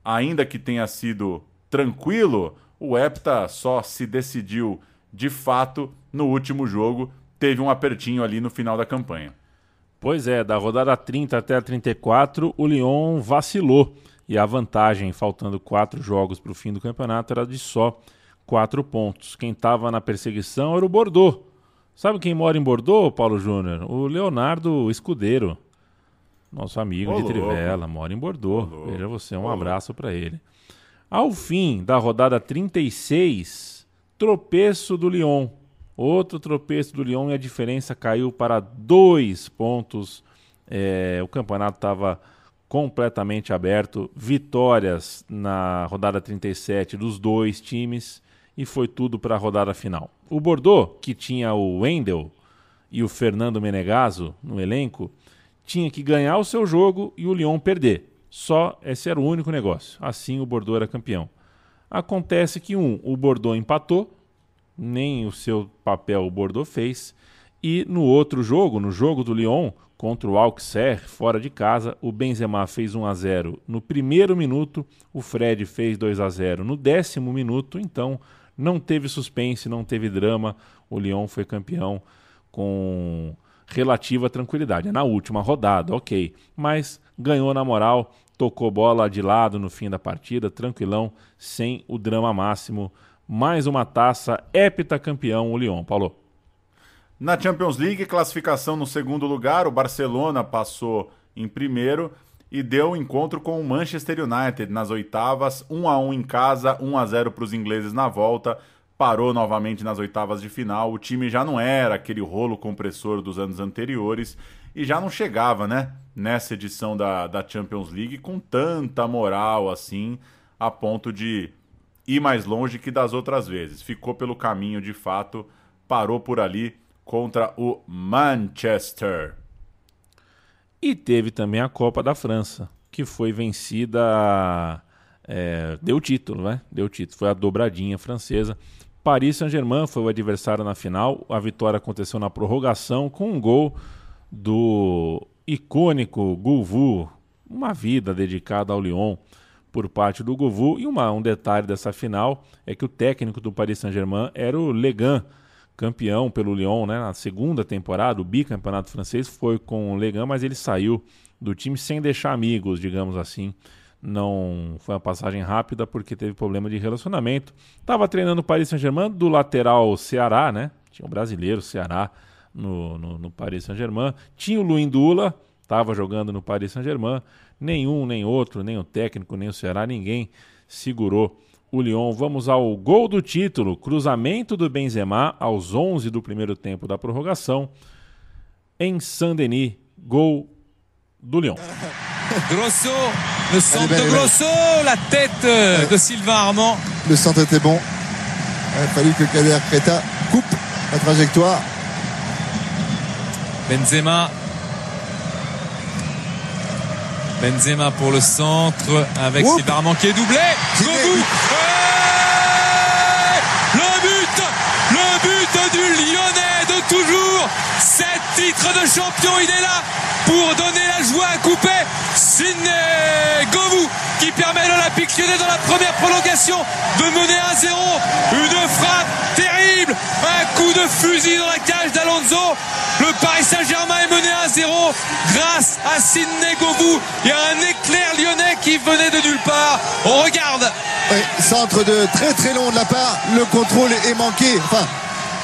ainda que tenha sido tranquilo, o Hepta só se decidiu de fato no último jogo. Teve um apertinho ali no final da campanha. Pois é, da rodada 30 até a 34, o Lyon vacilou. E a vantagem, faltando quatro jogos para o fim do campeonato, era de só quatro pontos. Quem estava na perseguição era o Bordeaux. Sabe quem mora em Bordeaux, Paulo Júnior? O Leonardo Escudeiro. Nosso amigo de Trivela, mora em Bordeaux. Veja você, um abraço para ele. Ao fim da rodada 36, tropeço do Lyon. Outro tropeço do Lyon e a diferença caiu para dois pontos. É, o campeonato estava completamente aberto. Vitórias na rodada 37 dos dois times e foi tudo para a rodada final. O Bordeaux, que tinha o Wendel e o Fernando Menegaso no elenco, tinha que ganhar o seu jogo e o Lyon perder. Só esse era o único negócio. Assim o Bordeaux era campeão. Acontece que um, o Bordeaux empatou, nem o seu papel o Bordeaux fez, e no outro jogo, no jogo do Lyon contra o Auxerre, fora de casa, o Benzema fez 1 a 0 no primeiro minuto, o Fred fez 2 a 0 no décimo minuto, então não teve suspense, não teve drama. O Lyon foi campeão com relativa tranquilidade. É na última rodada, ok. Mas ganhou na moral, tocou bola de lado no fim da partida, tranquilão, sem o drama máximo. Mais uma taça, heptacampeão o Lyon. Paulo. Na Champions League, classificação no segundo lugar, o Barcelona passou em primeiro e deu encontro com o Manchester United nas oitavas, 1 a 1 em casa, 1 a 0 para os ingleses na volta. Parou novamente nas oitavas de final. O time já não era aquele rolo compressor dos anos anteriores e já não chegava, né? Nessa edição da, da Champions League com tanta moral assim, a ponto de ir mais longe que das outras vezes. Ficou pelo caminho de fato, parou por ali contra o Manchester. E teve também a Copa da França, que foi vencida. É, deu título, né? Deu título. Foi a dobradinha francesa. Paris Saint-Germain foi o adversário na final. A vitória aconteceu na prorrogação com um gol do icônico Gouvu. Uma vida dedicada ao Lyon por parte do Gouvu. E uma, um detalhe dessa final é que o técnico do Paris Saint-Germain era o Legan, campeão pelo Lyon, né, na segunda temporada, o bicampeonato francês foi com o Legan, mas ele saiu do time sem deixar amigos, digamos assim. Não foi uma passagem rápida porque teve problema de relacionamento. Estava treinando o Paris Saint-Germain do lateral Ceará, né? Tinha um brasileiro Ceará no, no, no Paris Saint-Germain. Tinha o Luindula, estava jogando no Paris Saint-Germain. Nenhum, nem outro, nem o técnico, nem o Ceará, ninguém segurou o Lyon. Vamos ao gol do título, cruzamento do Benzema aos 11 do primeiro tempo da prorrogação em Saint-Denis, gol do Lyon. Grosso, le centre de Grosso, la tête de Sylvain Armand. Le centre était bon. Il a fallu que Kader Kreta coupe la trajectoire. Benzema. Benzema pour le centre avec Oup. Sylvain Armand qui est doublé. Qui Go est- but. Ouais le but Le but du Lyonnais toujours Sept titres de champion, il est là pour donner la joie à couper Sidney Govou qui permet à l'Olympique Lyonnais dans la première prolongation de mener 1-0. Une frappe terrible, un coup de fusil dans la cage d'Alonso. Le Paris Saint-Germain est mené 1-0 grâce à Sidney Govou. Il y a un éclair lyonnais qui venait de nulle part. On regarde. Oui, centre de très très long de la part. Le contrôle est manqué. Enfin,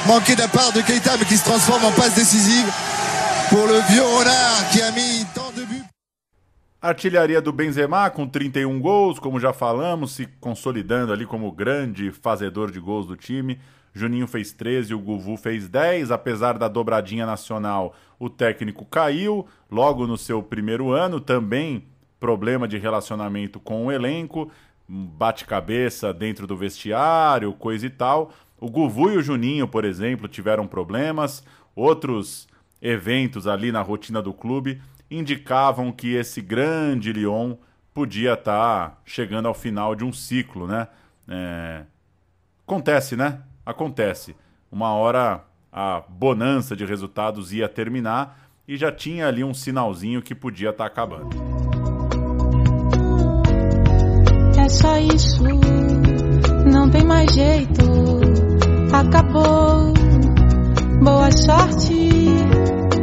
manqué la part de Keita, mais qui se transforme en passe décisive pour le vieux renard qui a mis tant de buts. Artilharia do Benzema com 31 gols, como já falamos, se consolidando ali como grande fazedor de gols do time. Juninho fez 13, o Guvu fez 10. Apesar da dobradinha nacional, o técnico caiu logo no seu primeiro ano. Também problema de relacionamento com o elenco, bate-cabeça dentro do vestiário, coisa e tal. O Guvu e o Juninho, por exemplo, tiveram problemas. Outros eventos ali na rotina do clube indicavam que esse grande Lyon podia estar tá chegando ao final de um ciclo, né? É... Acontece, né? Acontece. Uma hora a bonança de resultados ia terminar e já tinha ali um sinalzinho que podia estar tá acabando. É só isso, não tem mais jeito, acabou. Boa sorte,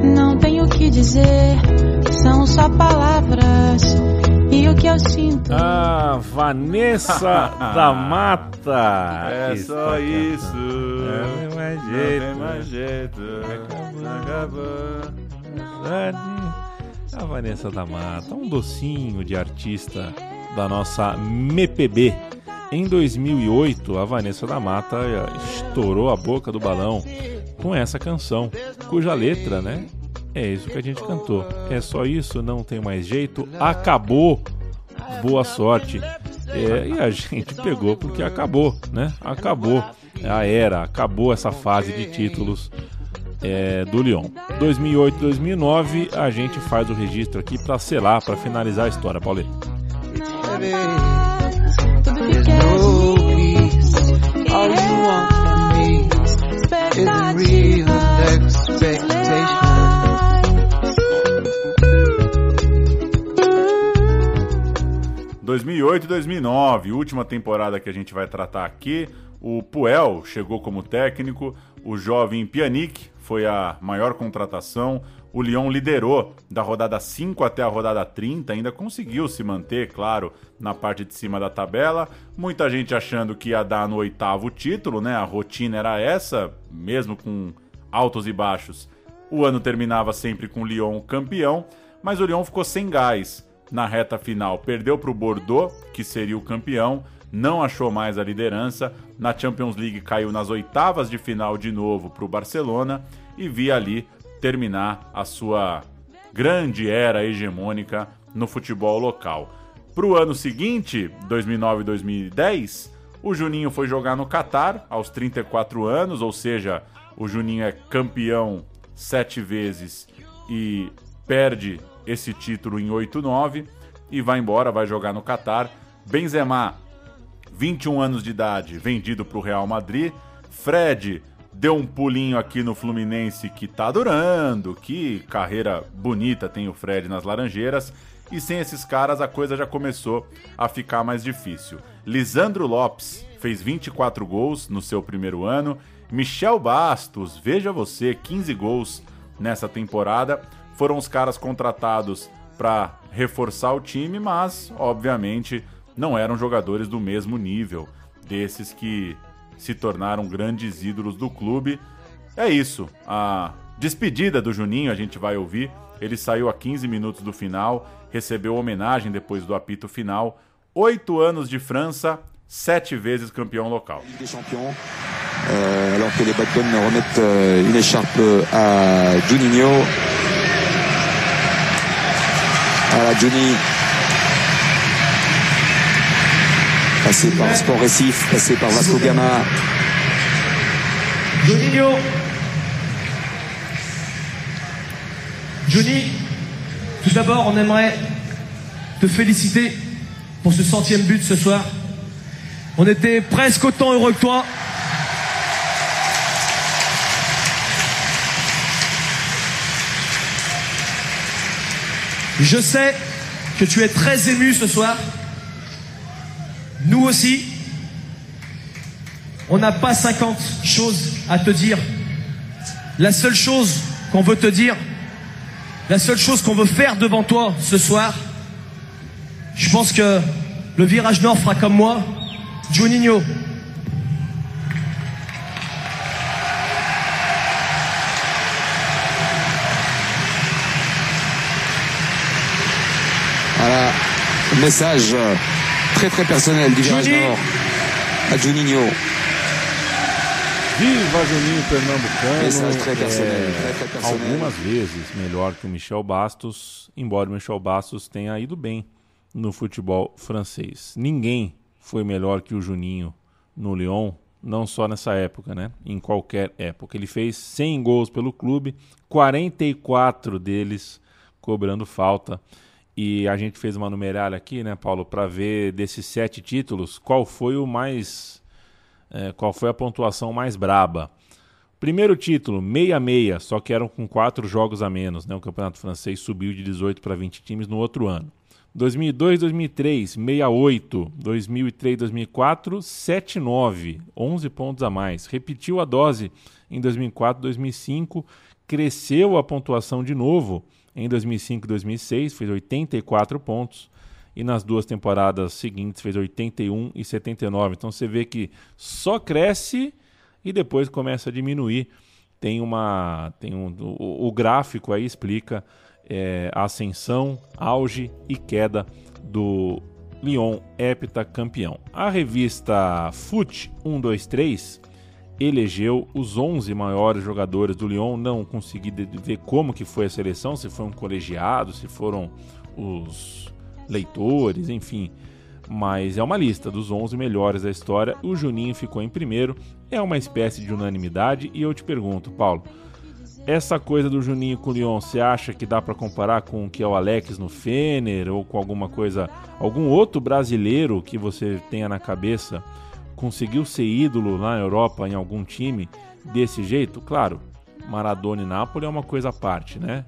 não tenho o que dizer, são só palavras e o que eu sinto. Ah, Vanessa da Mata. É só isso. É, não tem mais Não jeito. tem mais jeito. Acabou. A Vanessa da Mata, um docinho de artista da nossa MPB. Em 2008, a Vanessa da Mata eh, estourou a boca do balão com essa canção, cuja letra, né? É isso que a gente cantou. É só isso, não tem mais jeito. Acabou. Boa sorte. É, e a gente pegou porque acabou, né? Acabou a era, acabou essa fase de títulos é, do Lyon. 2008, 2009, a gente faz o registro aqui para selar, para finalizar a história, Paulinho. All you want from me is real expectation. 2008 e 2009, última temporada que a gente vai tratar aqui. O Puel chegou como técnico, o jovem Pjanic foi a maior contratação. O Lyon liderou da rodada 5 até a rodada 30, ainda conseguiu se manter, claro, na parte de cima da tabela. Muita gente achando que ia dar no oitavo título, né? A rotina era essa, mesmo com altos e baixos. O ano terminava sempre com o Lyon campeão, mas o Lyon ficou sem gás na reta final. Perdeu para o Bordeaux, que seria o campeão, não achou mais a liderança. Na Champions League caiu nas oitavas de final de novo para o Barcelona e via ali terminar a sua grande era hegemônica no futebol local. Para o ano seguinte, 2009 e 2010, o Juninho foi jogar no Catar aos 34 anos, ou seja, o Juninho é campeão sete vezes e perde esse título em 8-9 e vai embora, vai jogar no Catar. Benzema, 21 anos de idade, vendido para o Real Madrid. Fred deu um pulinho aqui no Fluminense que tá durando, que carreira bonita tem o Fred nas Laranjeiras. E sem esses caras a coisa já começou a ficar mais difícil. Lisandro Lopes fez 24 gols no seu primeiro ano. Michel Bastos, veja você, 15 gols nessa temporada. Foram os caras contratados para reforçar o time, mas obviamente não eram jogadores do mesmo nível desses que se tornaram grandes ídolos do clube. É isso. A despedida do Juninho a gente vai ouvir. Ele saiu a 15 minutos do final, recebeu homenagem depois do apito final. Oito anos de França, sete vezes campeão local. euh, alors que les Blackburn remettent euh, une écharpe à Juninho. Voilà, Johnny. Passé par Sport Récif, passé par Vasco Gama. Juninho. Johnny, tout d'abord, on aimerait te féliciter pour ce centième but ce soir. On était presque autant heureux que toi. Je sais que tu es très ému ce soir. Nous aussi. On n'a pas 50 choses à te dire. La seule chose qu'on veut te dire, la seule chose qu'on veut faire devant toi ce soir, je pense que le virage nord fera comme moi, Juninho. Voilà, message euh, très très personnel du virage nord à Juninho. Viva Juninho Pernambucano! Mensagem très personnelle, É, très, algumas vezes melhor que o Michel Bastos, embora o Michel Bastos tenha ido bem no futebol francês. Ninguém foi melhor que o Juninho no Lyon, não só nessa época, né? Em qualquer época. Ele fez 100 gols pelo clube, 44 deles cobrando falta. E a gente fez uma numerária aqui, né, Paulo, para ver desses sete títulos qual foi o mais é, qual foi a pontuação mais braba. Primeiro título, 6-6, só que eram com quatro jogos a menos. Né? O campeonato francês subiu de 18 para 20 times no outro ano. 2002, 2003, 68. 2003, 2004, 7-9, 11 pontos a mais. Repetiu a dose em 2004, 2005, cresceu a pontuação de novo em 2005 e 2006, fez 84 pontos e nas duas temporadas seguintes fez 81 e 79. Então você vê que só cresce e depois começa a diminuir. Tem uma, tem um, o, o gráfico aí explica é, a ascensão, auge e queda do Lyon heptacampeão. A revista Foot 123 elegeu os 11 maiores jogadores do Lyon. Não consegui ver como que foi a seleção, se foi um colegiado, se foram os leitores, enfim. Mas é uma lista dos 11 melhores da história. O Juninho ficou em primeiro. É uma espécie de unanimidade. E eu te pergunto, Paulo, essa coisa do Juninho com o Lyon, você acha que dá para comparar com o que é o Alex no Fener ou com alguma coisa, algum outro brasileiro que você tenha na cabeça conseguiu ser ídolo na Europa em algum time desse jeito? Claro, Maradona e Napoli é uma coisa à parte, né?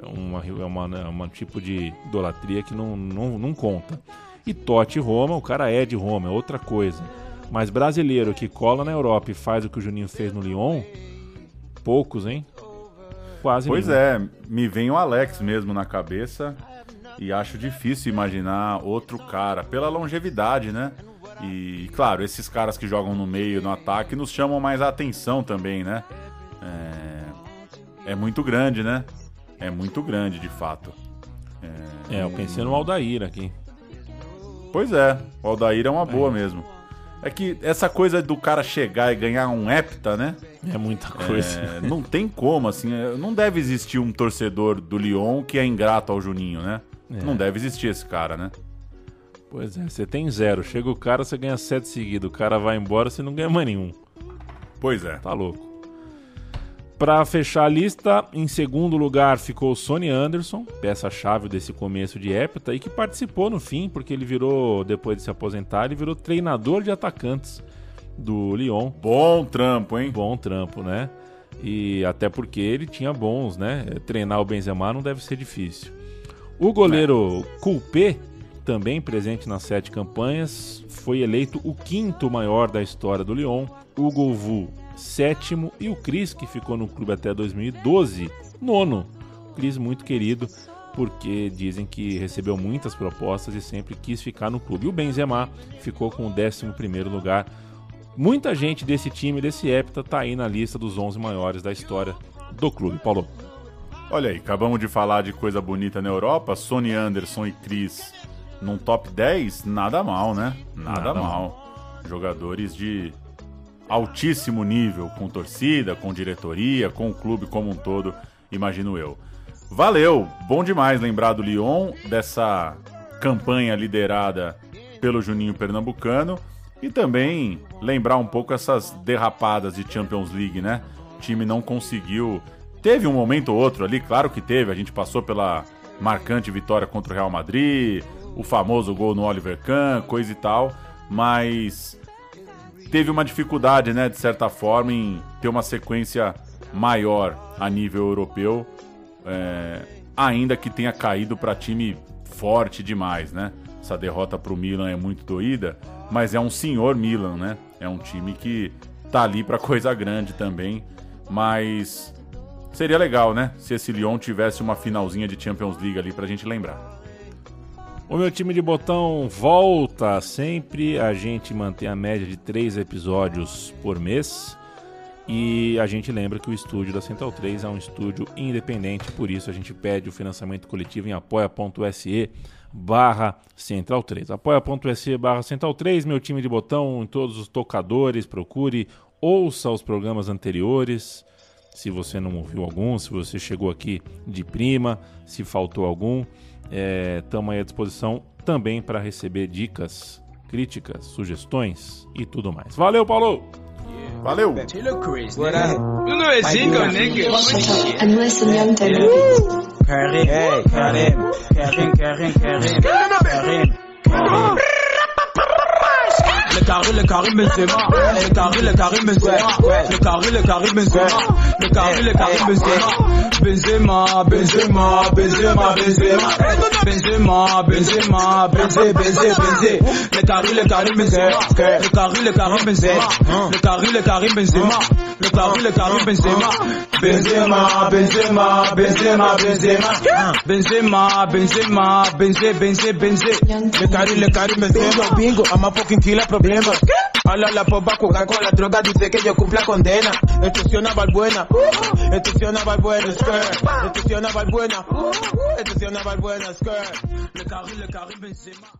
É uma, é uma, é uma tipo de idolatria que não, não, não conta. E Totti Roma, o cara é de Roma, é outra coisa. Mas brasileiro que cola na Europa e faz o que o Juninho fez no Lyon, poucos, hein? Quase Pois nenhum. é, me vem o Alex mesmo na cabeça e acho difícil imaginar outro cara, pela longevidade, né? E, claro, esses caras que jogam no meio, no ataque, nos chamam mais a atenção também, né? É, é muito grande, né? É muito grande, de fato. É, eu pensei no Aldair aqui. Pois é, o Aldair é uma boa mesmo. É que essa coisa do cara chegar e ganhar um hepta, né? É muita coisa. É, não tem como, assim. é, Não deve existir um torcedor do Lyon que é ingrato ao Juninho, né? É. Não deve existir esse cara, né? Pois é, você tem zero. Chega o cara, você ganha sete seguidos. O cara vai embora, você não ganha mais nenhum. Pois é. Tá louco. Pra fechar a lista, em segundo lugar ficou o Sonny Anderson, peça-chave desse começo de hepta e que participou no fim, porque ele virou, depois de se aposentar, ele virou treinador de atacantes do Lyon. Bom trampo, hein? Bom trampo, né? E até porque ele tinha bons, né? Treinar o Benzema não deve ser difícil. O goleiro Coupé, também presente nas sete campanhas, foi eleito o quinto maior da história do Lyon. O Golvu, sétimo. E o Cris, que ficou no clube até 2012, nono. Cris muito querido, porque dizem que recebeu muitas propostas e sempre quis ficar no clube. E o Benzema ficou com o décimo primeiro lugar. Muita gente desse time, desse hepta, tá aí na lista dos 11 maiores da história do clube. Paulo. Olha aí, acabamos de falar de coisa bonita na Europa. Sony Anderson e Cris num top 10, nada mal, né? Nada, Nada mal. Jogadores de altíssimo nível, com torcida, com diretoria, com o clube como um todo, imagino eu. Valeu, bom demais lembrar do Lyon, dessa campanha liderada pelo Juninho Pernambucano e também lembrar um pouco essas derrapadas de Champions League, né? O time não conseguiu. Teve um momento ou outro ali, claro que teve, a gente passou pela marcante vitória contra o Real Madrid, o famoso gol no Oliver Kahn, coisa e tal, mas teve uma dificuldade, né, de certa forma, em ter uma sequência maior a nível europeu, é, ainda que tenha caído para time forte demais, né? Essa derrota para o Milan é muito doída, mas é um senhor Milan, né? É um time que tá ali para coisa grande também, mas seria legal, né? Se esse Lyon tivesse uma finalzinha de Champions League ali pra gente lembrar. O meu time de botão volta sempre. A gente mantém a média de três episódios por mês. E a gente lembra que o estúdio da Central 3 é um estúdio independente, por isso a gente pede o financiamento coletivo em apoia.se barra Central 3. Apoia.se barra Central 3, meu time de botão em todos os tocadores, procure ouça os programas anteriores, se você não ouviu algum, se você chegou aqui de prima, se faltou algum, estamos aí à disposição também para receber dicas, críticas, sugestões e tudo mais. Valeu, Paulo! Valeu! Karim, Karim, Karim, Karim, Karim, Karim, Karim. Le carré, le carré Benzema. Le carré, le carré Benzema. Le carré, le carré Benzema. Le carré, le carré Benzema. Benzema, Benzema, Benzema, Benzema. Benzema, Benzema, Benzé, Benzé, Benzé. Le carré, le carré Benzema. Le carré, le carré Benzema. Le carré, le carré Benzema. Le carré, le carré Benzema. Benzema, Benzema, Benzema, Benzema. Benzema, Benzema, Benzé, Benzé, Benzé. Le carré, le carré Benzema. Bingo, I'm a fucking killer problema. Habla la popa Coca-Cola, droga dice que yo cumpla condena. Balbuena, Balbuena, skirt. Extorsiona Balbuena, extorsiona Balbuena, skirt. Le carril, le.